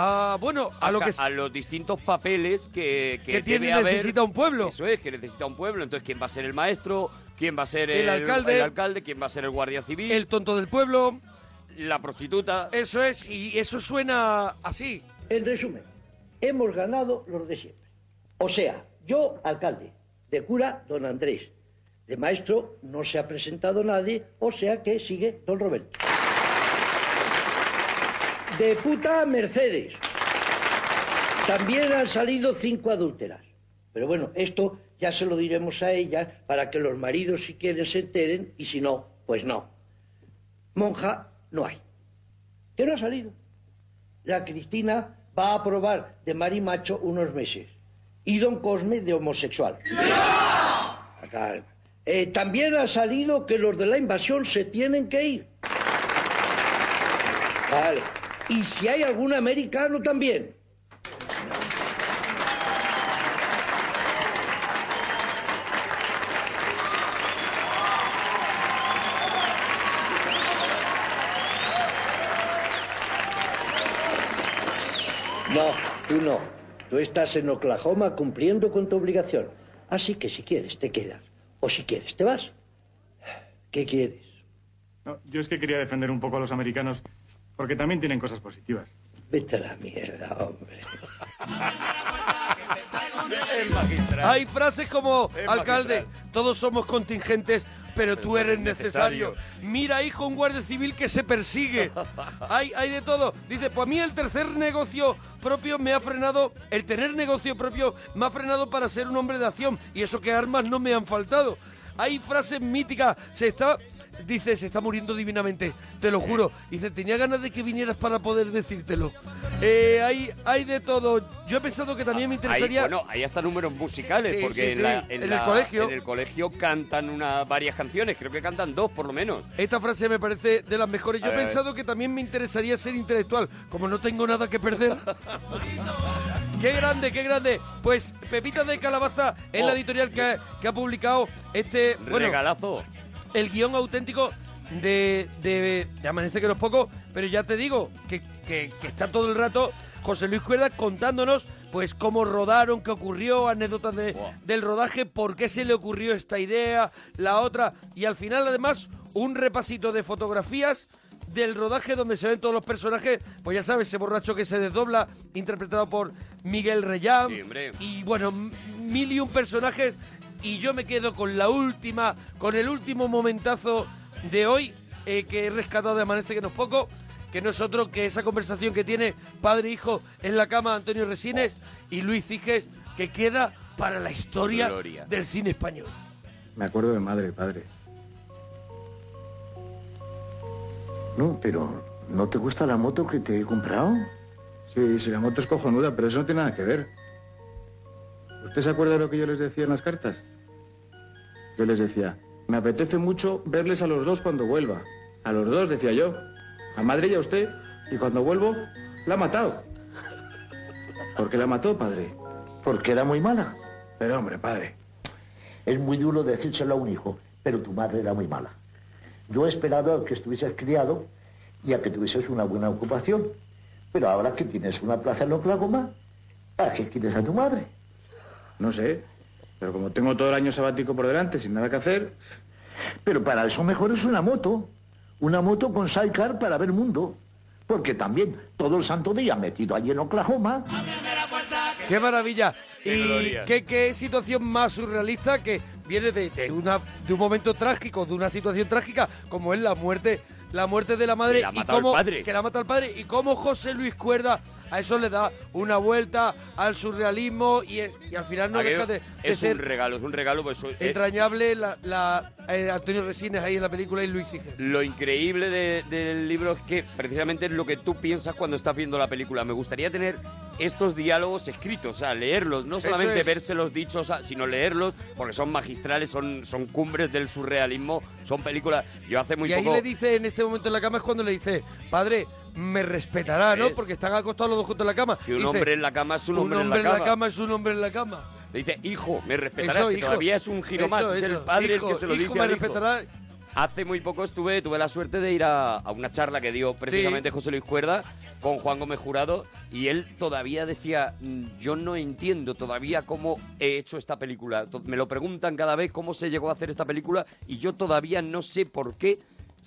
a, bueno, a, lo ca- que es- a los distintos papeles que, que, Que tiene- debe haber. necesita un pueblo. Eso es, que necesita un pueblo. Entonces, ¿quién va a ser el maestro? ¿Quién va a ser El alcalde. el alcalde? ¿Quién va a ser el guardia civil? el tonto del pueblo. La prostituta. Eso es, y eso suena así. En resumen, hemos ganado los de siempre. O sea, yo, alcalde, de cura, don Andrés, de maestro no se ha presentado nadie, o sea que sigue don Roberto. De puta, Mercedes. También han salido cinco adúlteras. Pero bueno, esto ya se lo diremos a ellas para que los maridos si quieren se enteren y si no, pues no. Monja no hay. ¿Qué no ha salido? La Cristina va a probar de marimacho unos meses. Y don Cosme de homosexual. Acá. Eh, también ha salido que los de la invasión se tienen que ir. Vale. Y si hay algún americano también. No, tú no. Tú estás en Oklahoma cumpliendo con tu obligación. Así que si quieres, te quedas. O si quieres, te vas. ¿Qué quieres? No, yo es que quería defender un poco a los americanos porque también tienen cosas positivas. Vete a la mierda, hombre. Hay frases como, alcalde, todos somos contingentes, pero tú eres necesario. Mira, hijo, un guardia civil que se persigue. hay, hay de todo. Dice, pues a mí el tercer negocio propio me ha frenado, el tener negocio propio me ha frenado para ser un hombre de acción. Y eso que armas no me han faltado. Hay frases míticas, se está... Dice, se está muriendo divinamente, te lo juro. Dice, tenía ganas de que vinieras para poder decírtelo. Eh, hay, hay de todo. Yo he pensado que también me Hay, interesaría... bueno, hay hasta números musicales, Sí, porque sí, en, la- en en el la- colegio. en el colegio cantan una, varias canciones, creo que cantan dos por lo menos. Esta frase me parece de las mejores. Yo A he ver, a ver. pensado que también me interesaría ser intelectual, como no tengo nada que perder. ¡Qué grande, qué grande! Pues Pepita de Calabaza es la Oh. editorial que ha, que ha publicado este... Bueno, Regalazo. El guion auténtico de, de, de Amanece que no es poco, pero ya te digo que, que- que está todo el rato José Luis Cuerda contándonos pues cómo rodaron, qué ocurrió, anécdotas de- del rodaje, por qué se le ocurrió esta idea, la otra, y al final además un repasito de fotografías del rodaje donde se ven todos los personajes, pues ya sabes, ese borracho que se desdobla, interpretado por Miguel Reyán. Sí. Y bueno, mil y un personajes. Y yo me quedo con la última, con el último momentazo de hoy, eh, que he rescatado de Amanece que no es poco, que no es otro que esa conversación que tiene padre e hijo en la cama Antonio Resines y Luis Ciges, que queda para la historia Gloria. del cine español. Me acuerdo de madre, padre. No, pero ¿no te gusta la moto que te he comprado? Sí, sí, la moto es cojonuda, pero eso no tiene nada que ver. ¿Usted se acuerda de lo que yo les decía en las cartas? Yo les decía, me apetece mucho verles a los dos cuando vuelva. A los dos, decía yo. A madre y a usted. Y cuando vuelvo, la ha matado. ¿Por qué la mató, padre? Porque era muy mala. Pero hombre, padre, Es muy duro decírselo a un hijo, pero tu madre era muy mala. Yo he esperado a que estuvieses criado y a que tuvieses una buena ocupación. Pero ahora que tienes una plaza en Oklahoma, ¿para qué quieres a tu madre? No sé, pero como tengo todo el año sabático por delante sin nada que hacer... Pero para eso mejor es una moto. Una moto con sidecar para ver mundo. Porque también todo el santo día metido allí en Oklahoma. ¡Qué maravilla! Qué y qué, qué situación más surrealista que viene de, de una, de un momento trágico, de una situación trágica, como es la muerte, la muerte de la madre Que la ha y cómo padre. que la mata al padre y cómo José Luis Cuerda a eso le da una vuelta al surrealismo y, es- y al final no Aquello deja de, de es ser un regalo, es un regalo. Pues, eh, entrañable la, la- eh, Antonio Resines ahí en la película y Luis Ciges. Lo increíble de- del libro es que precisamente es lo que tú piensas cuando estás viendo la película. Me gustaría tener estos diálogos escritos, o sea, leerlos, no solamente es. vérselos dichos, sino leerlos, porque son magistrales, son, son cumbres del surrealismo, son películas. Yo hace muy y ahí poco... le dice en este momento en la cama es cuando le dice, padre, me respetará, ¿no? Porque están acostados los dos juntos en la cama. Que un Dice, hombre en la cama es un hombre, en la cama. cama es un hombre en la cama. Le dice, hijo, me respetarás, Eso, que hijo. todavía es un giro Eso, más, es el padre Hijo, el que se lo hijo, dice me al hijo. respetará. Hace muy poco estuve, tuve la suerte de ir a, a una charla que dio precisamente José Luis Cuerda con Juan Gómez Jurado y él todavía decía, "Mm, yo no entiendo todavía cómo he hecho esta película. Me lo preguntan cada vez cómo se llegó a hacer esta película y yo todavía no sé por qué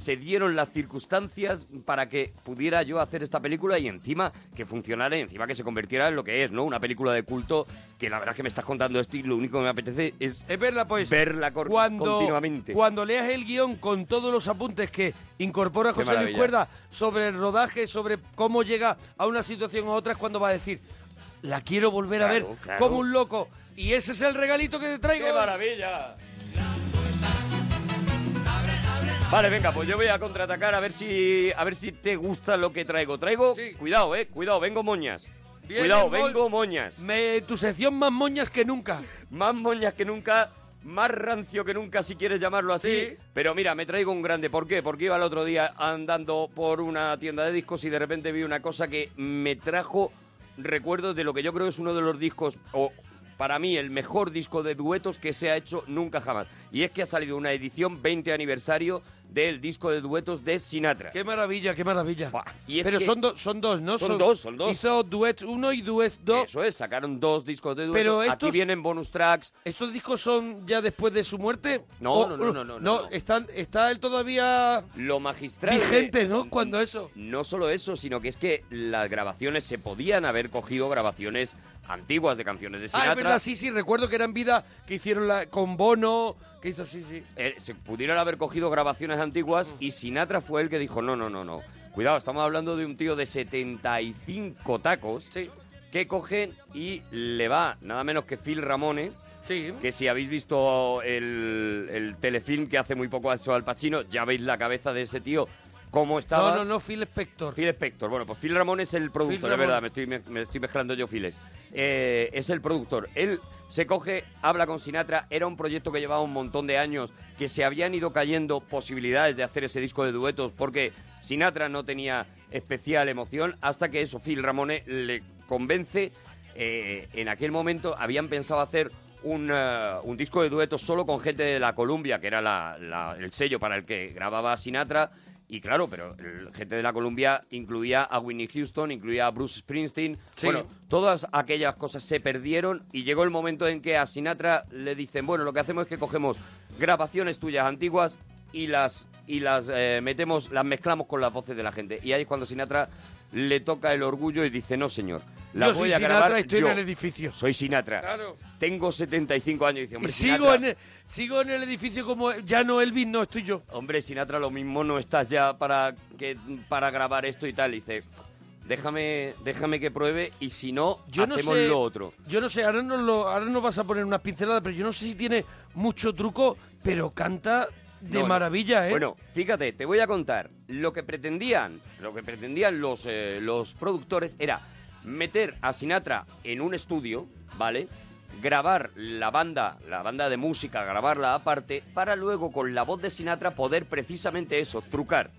se dieron las circunstancias para que pudiera yo hacer esta película y encima que funcionara y encima que se convirtiera en lo que es, ¿no? Una película de culto que la verdad es que me estás contando esto y lo único que me apetece es, Es verla, pues. verla cuando, continuamente. Cuando leas el guion con todos los apuntes que incorpora José Luis. Cuerda sobre el rodaje, sobre cómo llega a una situación u otra, es cuando va a decir, la quiero volver a ver claro. como un loco. Y ese es el regalito que te traigo. ¡Qué maravilla! Vale, venga, pues yo voy a contraatacar a ver si a ver si te gusta lo que traigo. Traigo, cuidado, eh, cuidado, vengo moñas. Cuidado, vengo moñas. Me, tu sección más moñas que nunca. Más moñas que nunca, más rancio que nunca, si quieres llamarlo así. Sí. Pero mira, me traigo un grande. ¿Por qué? Porque iba el otro día andando por una tienda de discos y de repente vi una cosa que me trajo recuerdos de lo que yo creo es uno de los discos, o para mí el mejor disco de duetos que se ha hecho nunca jamás. Y es que ha salido una edición 20 aniversario del disco de duetos de Sinatra. Qué maravilla, qué maravilla. y es Pero que- son, dos son dos, ¿no? Son dos, son dos. Hizo Duet 1 y Duet 2. Eso es, sacaron dos discos de duetos. Pero Aquí estos- vienen bonus tracks. ¿Estos discos son ya después de su muerte? No, O- no, no, no, no, no. están, está él todavía Lo magistral. de- vigente, ¿no? Cuando eso. No solo eso, sino que es que las grabaciones se podían haber cogido grabaciones antiguas de canciones de Ah, Sinatra. es verdad, sí, sí, recuerdo que era en vida que hicieron la, con Bono, que hizo, sí, sí. Eh, se pudieron haber cogido grabaciones antiguas y Sinatra fue el que dijo, no, no, no, no. Cuidado, estamos hablando de un tío de 75 tacos que coge y le va nada menos que Phil Ramone. Que si habéis visto el, el telefilm que hace muy poco ha hecho Al Pacino, ya veis la cabeza de ese tío cómo estaba. No, no, no, Phil Spector. Phil Spector. Bueno, pues Phil Ramón es el productor, es verdad, Ramone. me estoy, me, me estoy mezclando yo files. Eh, es el productor. Él se coge, habla con Sinatra, era un proyecto que llevaba un montón de años, que se habían ido cayendo posibilidades de hacer ese disco de duetos porque Sinatra no tenía especial emoción, hasta que eso, Phil Ramone le convence. eh, en aquel momento habían pensado hacer un, eh, un disco de duetos solo con gente de la Columbia, que era la- la- el sello para el que grababa Sinatra. Y claro, pero el gente de la Columbia incluía a Whitney Houston, incluía a Bruce Springsteen. Sí. Bueno, todas aquellas cosas se perdieron y llegó el momento en que a Sinatra le dicen, bueno, lo que hacemos es que cogemos grabaciones tuyas antiguas y las y las eh, metemos, las mezclamos con las voces de la gente. Y ahí es cuando Sinatra le toca el orgullo y dice, no señor, la Yo voy soy a Sinatra grabar y estoy yo. en el edificio. Soy Sinatra. Claro. Tengo 75 años y dice, Y sigo Sinatra- en, el, sigo en el edificio como ya no Elvis, no estoy yo. Hombre, Sinatra, lo mismo no estás ya para que para grabar esto y tal. Y dice, déjame, déjame que pruebe y si no, Yo no hacemos sé, lo otro. Yo no sé, ahora nos, lo, ahora nos vas a poner unas pinceladas, pero yo no sé si tiene mucho truco, pero canta de no. maravilla, ¿eh? Bueno, fíjate, te voy a contar. Lo que pretendían, lo que pretendían los, eh, los productores era meter a Sinatra en un estudio, ¿vale? Grabar la banda, la banda de música, grabarla aparte, para luego con la voz de Sinatra poder precisamente eso, trucar.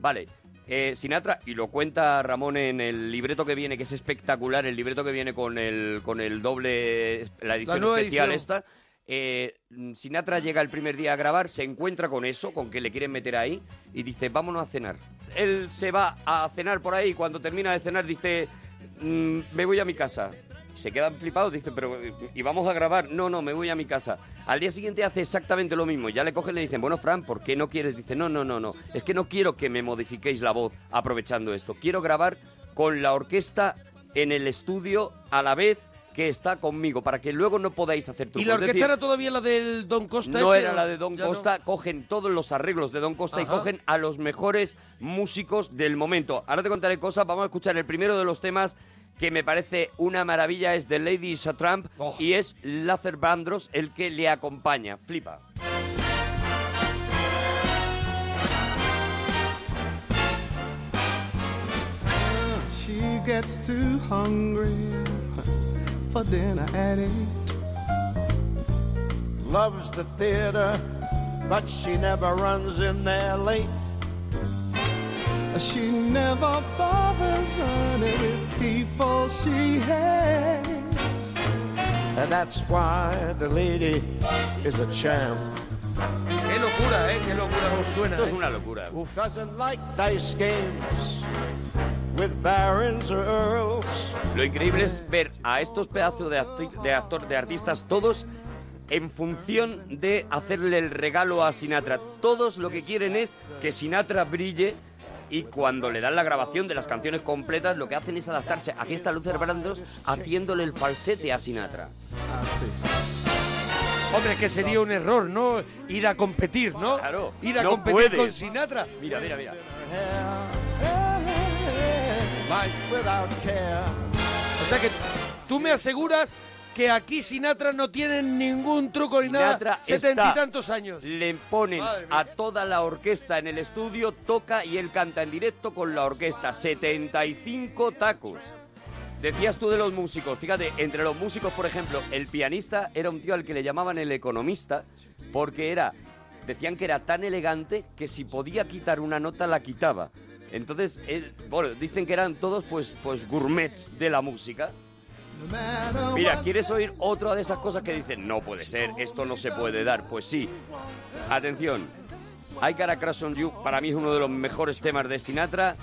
Vale, eh, Sinatra, y lo cuenta Ramón en el libreto que viene, que es espectacular, el libreto que viene con el, con el doble, la edición especial edición. esta. eh, Sinatra llega el primer día a grabar, se encuentra con eso, con que le quieren meter ahí, y dice, vámonos a cenar. Él se va a cenar por ahí, y cuando termina de cenar dice, "Mm, me voy a mi casa. Se quedan flipados, dicen, pero ¿y vamos a grabar? No, no, me voy a mi casa. Al día siguiente hace exactamente lo mismo. Ya le cogen y le dicen, bueno, Fran, ¿por qué no quieres? Dice, no, no, no, no. Es que no quiero que me modifiquéis la voz aprovechando esto. Quiero grabar con la orquesta en el estudio a la vez que está conmigo, para que luego no podáis hacer ¿Y trucos. la Es orquesta decir, era todavía la del Don Costa? no era la de Don no? Costa, cogen todos los arreglos de Don Costa y cogen a los mejores músicos del momento. Ahora te contaré cosas, vamos a escuchar el primero de los temas que me parece una maravilla, es de Lady Trump Oh. y es Luther Vandross el que le acompaña. Flipa. She gets too hungry for dinner at eight. Loves the theater, but she never runs in there late. She never bothers any with people she hates. And that's why the lady is a champ. Qué locura, ¿eh? Qué locura como suena. Esto es ¿eh? una locura. Doesn't like dice games with barons or earls. Lo increíble es ver a estos pedazos de, acti- de actor, de artistas, todos en función de hacerle el regalo a Sinatra. Todos lo que quieren es que Sinatra brille y cuando le dan la grabación de las canciones completas, lo que hacen es adaptarse. Aquí está Luther Vandross haciéndole el falsete a Sinatra. Hombre, que sería un error, ¿no? Ir a competir, ¿no? Claro. Ir a no competir puedes. con Sinatra. Mira, mira, mira. Life without care. O sea que tú me aseguras que aquí Sinatra no tiene ningún truco ni Sinatra nada. Setenta está- y tantos años. Le ponen Madre mía. a toda la orquesta en el estudio, toca y él canta en directo con la orquesta. 75 tacos. Decías tú de los músicos, fíjate, entre los músicos, por ejemplo, el pianista era un tío al que le llamaban el economista porque era, decían que era tan elegante que si podía quitar una nota la quitaba. Entonces, dicen que eran todos pues, pues gourmets de la música. Mira, ¿quieres oír otra de esas cosas que dicen, no puede ser, esto no se puede dar? Pues sí. Atención, I Got a Crush on You, para mí es uno de los mejores temas de Sinatra,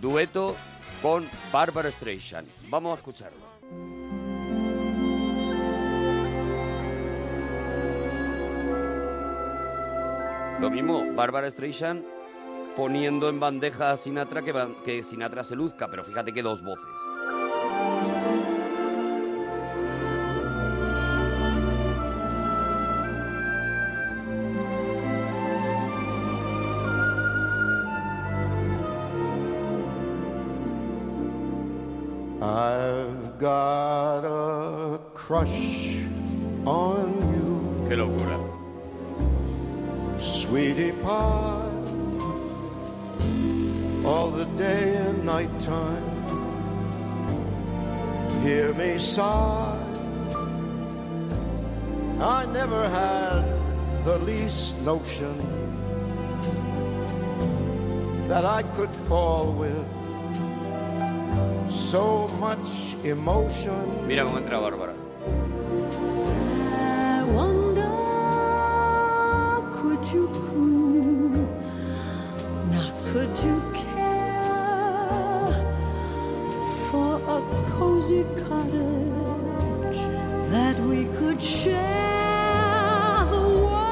dueto con Barbara Streisand. Vamos a escucharlo. Lo mismo, Barbara Streisand poniendo en bandeja a Sinatra que, que Sinatra se luzca, pero fíjate que dos voces. I've got a crush on you, Qué locura. sweetie pie, the day and night time. Hear me sigh. I never had the least notion that I could fall with so much emotion. Mira cómo entra Bárbara. I wonder, could you cozy cottage that we could share. The world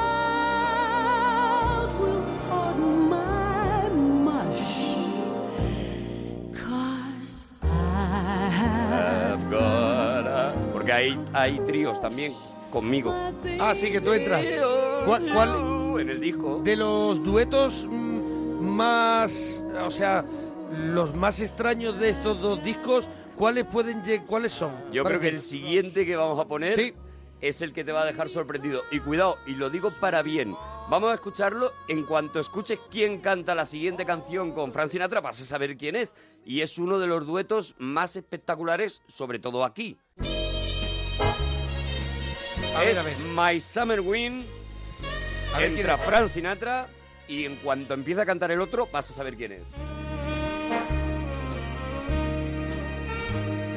will pardon my mush, cause I have got Porque hay, hay tríos también conmigo. Ah, sí, que tú entras. ¿Cuál, ¿Cuál? En el disco. De los duetos mm, más. O sea, los más extraños de estos dos discos ¿cuáles pueden cuáles son? Yo creo que el siguiente que vamos a poner Sí. es el que te va a dejar sorprendido. Y cuidado, y lo digo para bien. Vamos a escucharlo en cuanto escuches quién canta la siguiente canción con Frank Sinatra, vas a saber quién es. Y es uno de los duetos más espectaculares, sobre todo aquí. A ver, a ver. My Summer Wind. A ver Entra. Frank Sinatra y en cuanto empieza a cantar el otro, vas a saber quién es.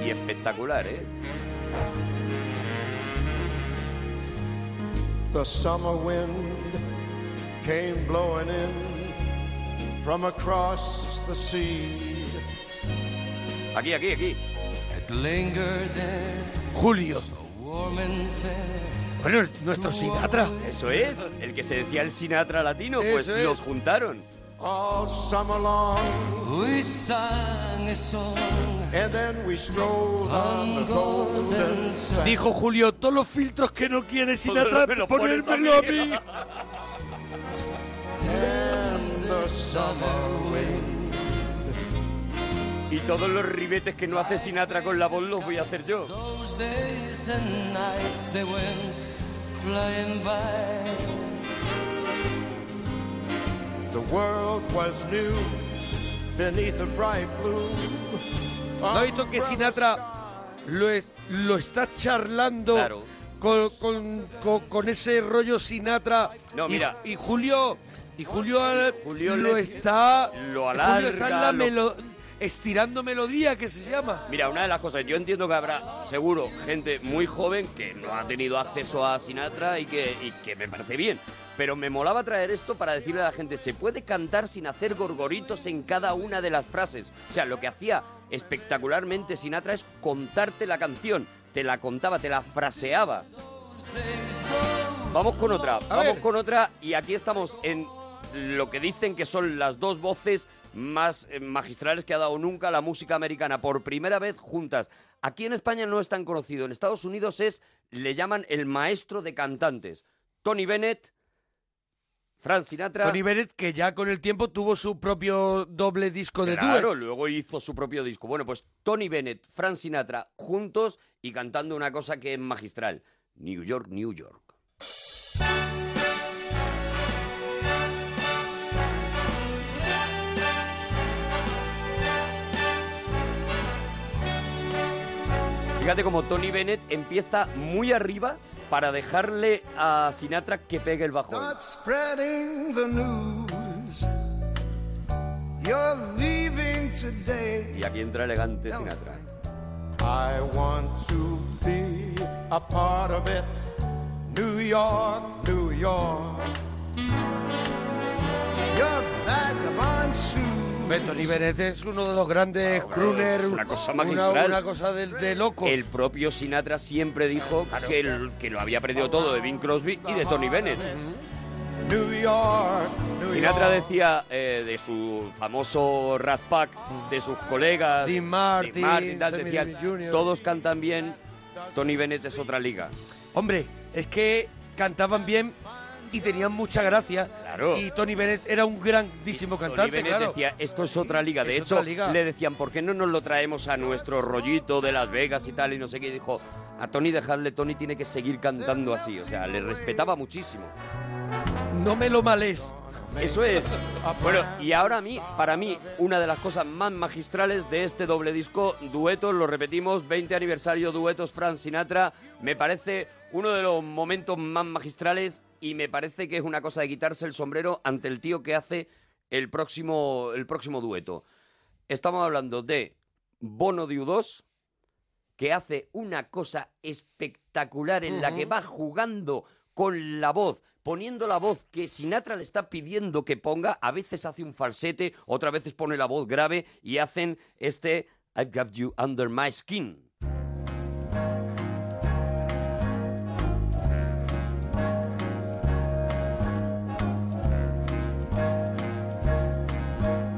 Y espectacular, ¿eh? The summer wind came blowing in from across the sea. Aquí, aquí, aquí. It lingered there, Julio. warm and fair. Bueno, nuestro Sinatra. Eso es, el que se decía el Sinatra latino, pues Eso es. los juntaron. All summer long, We sang a song and then we strolled on the golden sand. Dijo Julio, todos los filtros que no quiere Sinatra, Me los pones a ponérmelo a mí. mí. And the summer wind Y todos los ribetes que no hace Sinatra con la voz los voy a hacer yo. Those days and nights they went flying by. The world was new beneath a bright blue. ¿No has visto que Sinatra lo, es- lo está charlando Claro. con, con- con- con ese rollo Sinatra? No, Y- mira. Y, Julio, y Julio, Julio lo le- está, lo Julio alarga, está en la lo- melo- estirando melodía, que se llama. Mira, una de las cosas, yo entiendo que habrá seguro gente muy joven que no ha tenido acceso a Sinatra y que, y que me parece bien. Pero me molaba traer esto para decirle a la gente, se puede cantar sin hacer gorgoritos en cada una de las frases. O sea, lo que hacía espectacularmente Sinatra es contarte la canción. Te la contaba, te la fraseaba. Vamos con otra, vamos con otra y aquí estamos en lo que dicen que son las dos voces más eh, magistrales que ha dado nunca la música americana, por primera vez juntas. Aquí en España no es tan conocido, en Estados Unidos es, le llaman el maestro de cantantes. Tony Bennett, Frank Sinatra... Tony Bennett, que ya con el tiempo tuvo su propio doble disco de Claro, duets. luego hizo su propio disco. Bueno, pues Tony Bennett, Frank Sinatra, juntos y cantando una cosa que es magistral. New York, New York. Fíjate como Tony Bennett empieza muy arriba para dejarle a Sinatra que pegue el bajón. Start spreading the news. You're leaving today. Y aquí entra elegante Sinatra. I want to be a part of it. New York, New York. Your vagabond shoes. Hombre, Tony Bennett es uno de los grandes crooners. Es una cosa una- magistral. Una, cosa de, de locos. El propio Sinatra siempre dijo que, el- que lo había perdido todo de Bing Crosby y de Tony Bennett. New York, New Sinatra decía eh, de su famoso Rat Pack, de sus colegas, Dean Martin, tal, decían, Davis Jr.. todos cantan bien, Tony Bennett es otra liga. Hombre, es que cantaban bien y tenían mucha gracia. Claro. Y Tony Bennett era un grandísimo Tony cantante, Bennett claro. decía, esto es otra liga. De Es hecho, liga. le decían, ¿por qué no nos lo traemos a nuestro rollito de Las Vegas y tal? Y no sé qué. Y dijo, a Tony dejarle, Tony tiene que seguir cantando así. O sea, le respetaba muchísimo. No me lo males. Eso es. Bueno, y ahora a mí, para mí, una de las cosas más magistrales de este doble disco, duetos, lo repetimos, 20 aniversario duetos Frank Sinatra, me parece uno de los momentos más magistrales y me parece que es una cosa de quitarse el sombrero ante el tío que hace el próximo, el próximo dueto. Estamos hablando de Bono de U2, que hace una cosa espectacular en la que va jugando con la voz, poniendo la voz que Sinatra le está pidiendo que ponga, a veces hace un falsete, otras veces pone la voz grave y hacen este I've got you under my skin.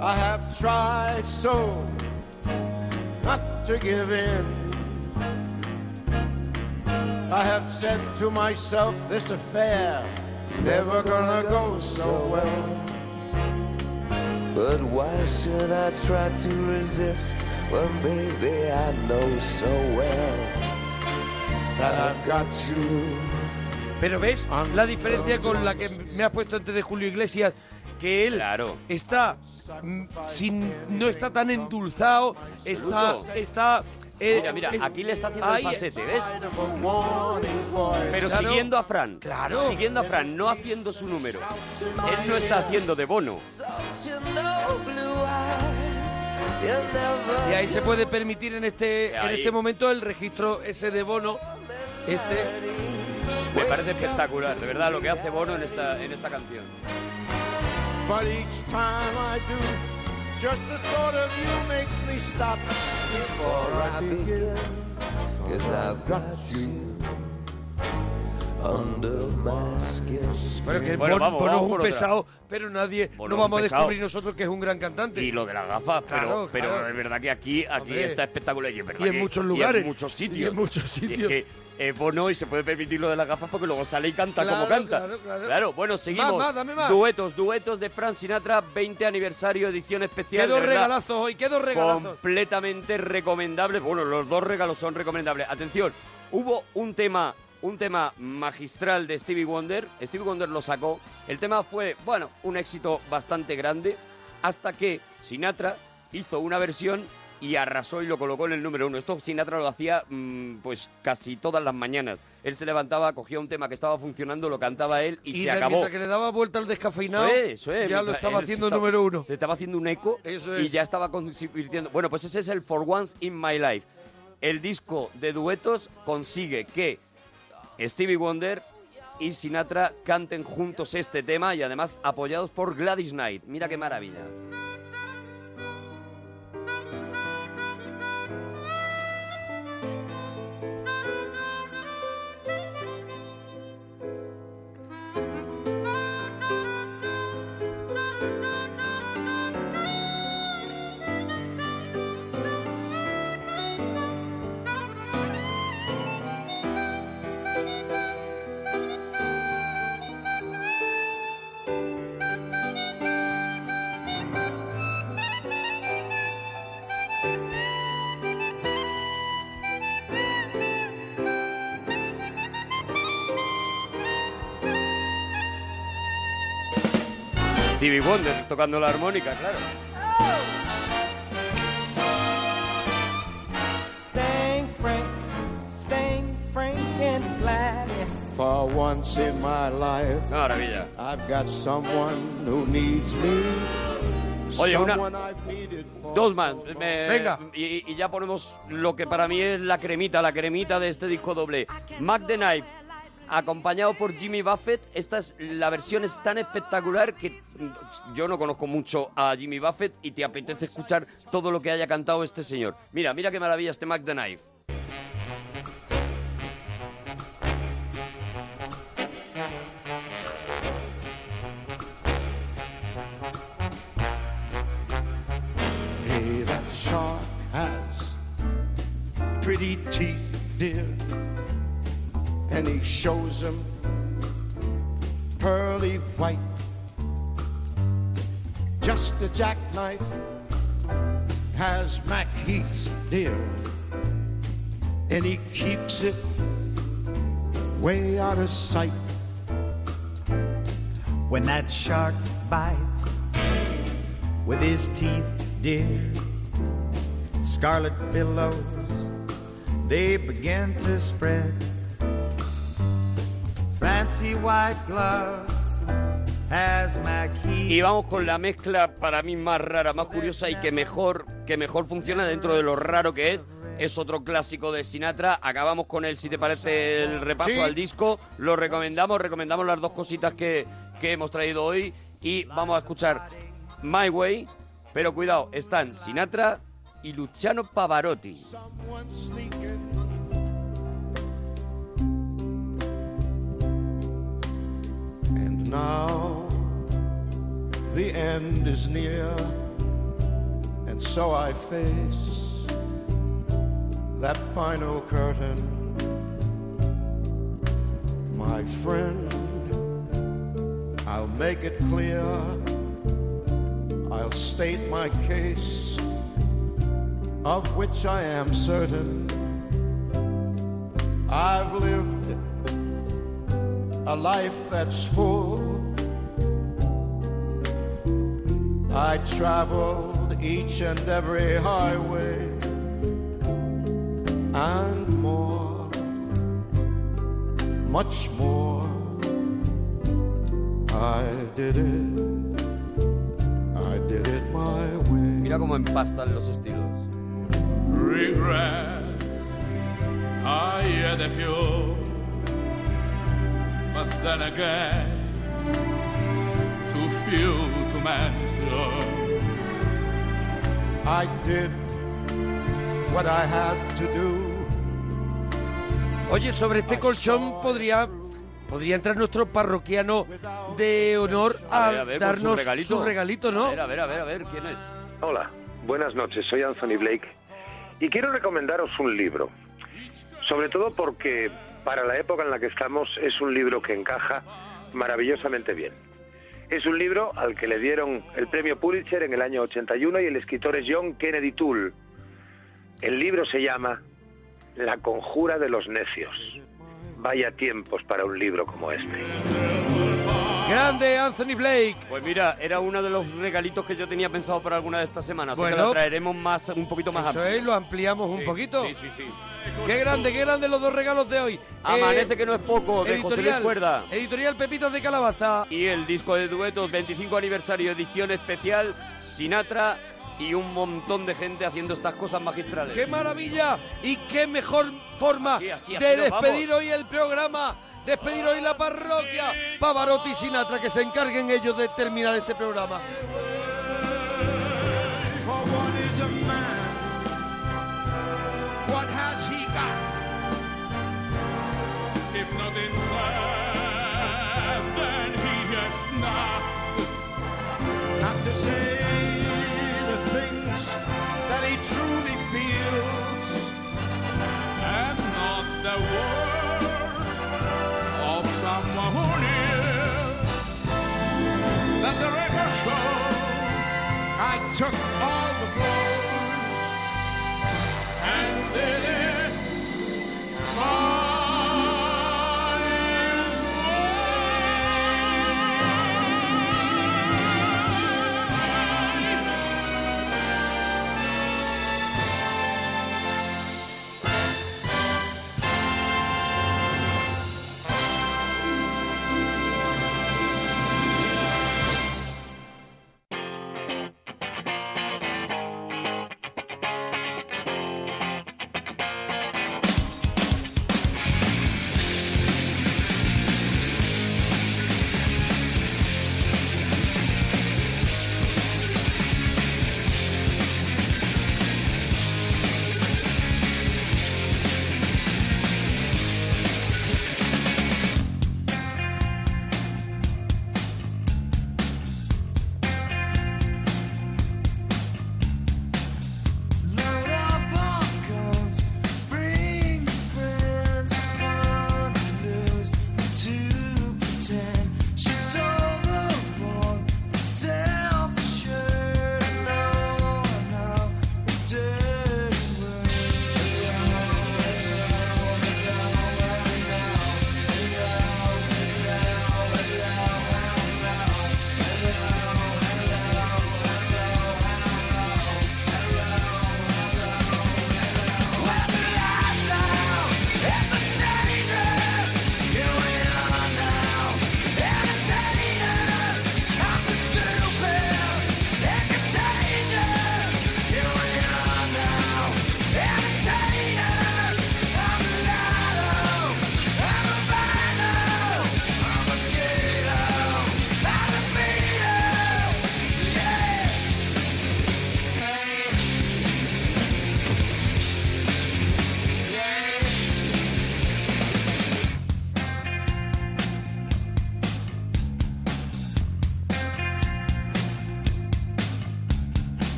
I have tried so not to give in. I have said to myself, this affair never gonna go so well. But why should I try to resist when, baby, I know so well that I've got you. Pero ves la diferencia con la que me has puesto antes de Julio Iglesias, que él está mm, sin, no está tan endulzado, está, está. eh, Mira, mira, es- aquí le está haciendo ahí- el falsete, ¿ves? Pero Claro. siguiendo a Fran. Claro. Siguiendo a Fran, no haciendo su número. Él no está haciendo de bono. Y ahí se puede permitir en este, en este momento el registro ese de bono. Este. Me parece espectacular, de verdad, lo que hace Bono en esta, en esta canción. But each time I do, just the thought of you makes me stop before I begin. Cause I've got you under my skin. Bueno, que Bueno, Bono, vamos, Bono vamos es un por otra. pesado, pero nadie. Bono no es un vamos a pesado. descubrir nosotros que es un gran cantante. Y lo de las gafas, pero, Claro, pero claro. es verdad que aquí, aquí Hombre. está espectacular. Y, es verdad Y en que- muchos y lugares. en muchos sitios. Y en muchos Y sitios. es que es Bono y se puede permitir lo de las gafas porque luego sale y canta Claro, como canta. claro, claro. bueno, seguimos. Más, más, dame más. Duetos, duetos de Frank Sinatra, 20 aniversario, edición especial. Qué dos regalazos hoy, qué dos regalazos. Completamente recomendable. Bueno, los dos regalos son recomendables. Atención, hubo un tema, un tema magistral de Stevie Wonder. Stevie Wonder lo sacó. El tema fue, bueno, un éxito bastante grande. Hasta que Sinatra hizo una versión y arrasó y lo colocó en el número uno. Esto Sinatra lo hacía mm, pues casi todas las mañanas. Él se levantaba, cogía un tema que estaba funcionando, lo cantaba él y, Y se acabó. mientras que le daba vuelta al descafeinado, Eso es, eso es. ya lo estaba haciendo estaba- número uno. Se estaba haciendo un eco Eso y ya estaba convirtiendo. Bueno, pues ese es el For Once in My Life. El disco de duetos consigue que Stevie Wonder y Sinatra canten juntos este tema y además apoyados por Gladys Knight. Mira qué maravilla. Stevie Wonder tocando la armónica, claro. Sang Frank, sang Frank and Gladys. For once in my life, Maravilla. I've got someone who needs me. Oye, una- Someone I've needed for Dos más. Me- Venga. Y, y ya ponemos lo que para mí es la cremita, la cremita de este disco doble. Mac the Knife, acompañado por Jimmy Buffett. Esta es, la versión es tan espectacular que yo no conozco mucho a Jimmy Buffett y te apetece escuchar todo lo que haya cantado este señor. Mira, mira qué maravilla este Mac the Knife. Hey, that shark has pretty teeth, dear, and he shows them pearly white. Just a jackknife has Mac Heath, dear, and he keeps it way out of sight. When that shark bites with his teeth, dear, scarlet billows they begin to spread. Y vamos con la mezcla para mí más rara, más curiosa y que mejor, que mejor funciona dentro de lo raro que es. Es otro clásico de Sinatra. Acabamos con él, si te parece, el repaso Sí. al disco. Lo recomendamos, recomendamos las dos cositas que, que hemos traído hoy. Y vamos a escuchar My Way. Pero cuidado, están Sinatra y Luciano Pavarotti. Now the end is near, and so I face that final curtain. My friend, I'll make it clear, I'll state my case of which I am certain. I've lived a life that's full. I traveled each and every highway and more, much more. I did it, I did it my way. Mira cómo empastan los estilos. Regrets, I had a few, but then again, too few to mention. I did what I had to do. Oye, sobre este colchón podría podría entrar nuestro parroquiano de honor a, A ver, a ver, con darnos su regalito. su regalito, ¿no? A ver, a ver, a ver, a ver, ¿quién es? Hola, buenas noches, soy Anthony Blake y quiero recomendaros un libro, sobre todo porque para la época en la que estamos es un libro que encaja maravillosamente bien. Es un libro al que le dieron el premio Pulitzer en el año 81 y el escritor es John Kennedy Toole. El libro se llama La conjura de los necios. Vaya tiempos para un libro como este. Grande Anthony Blake. Pues mira, era uno de los regalitos que yo tenía pensado para alguna de estas semanas. Así que Bueno, lo traeremos más, un poquito más Eso amplio. es, lo ampliamos un poquito. Sí, sí, sí. Qué grande, qué grande los dos regalos de hoy. Amanece Eh, que no es poco, de José editorial, Cuerda. Editorial Pepitas de Calabaza. Y el disco de duetos 25 aniversario edición especial Sinatra y un montón de gente haciendo estas cosas magistrales. ¡Qué maravilla! Y qué mejor forma Así, así, así de despedir vamos. hoy el programa, despedir hoy la parroquia. Pavarotti y Sinatra, que se encarguen ellos de terminar este programa.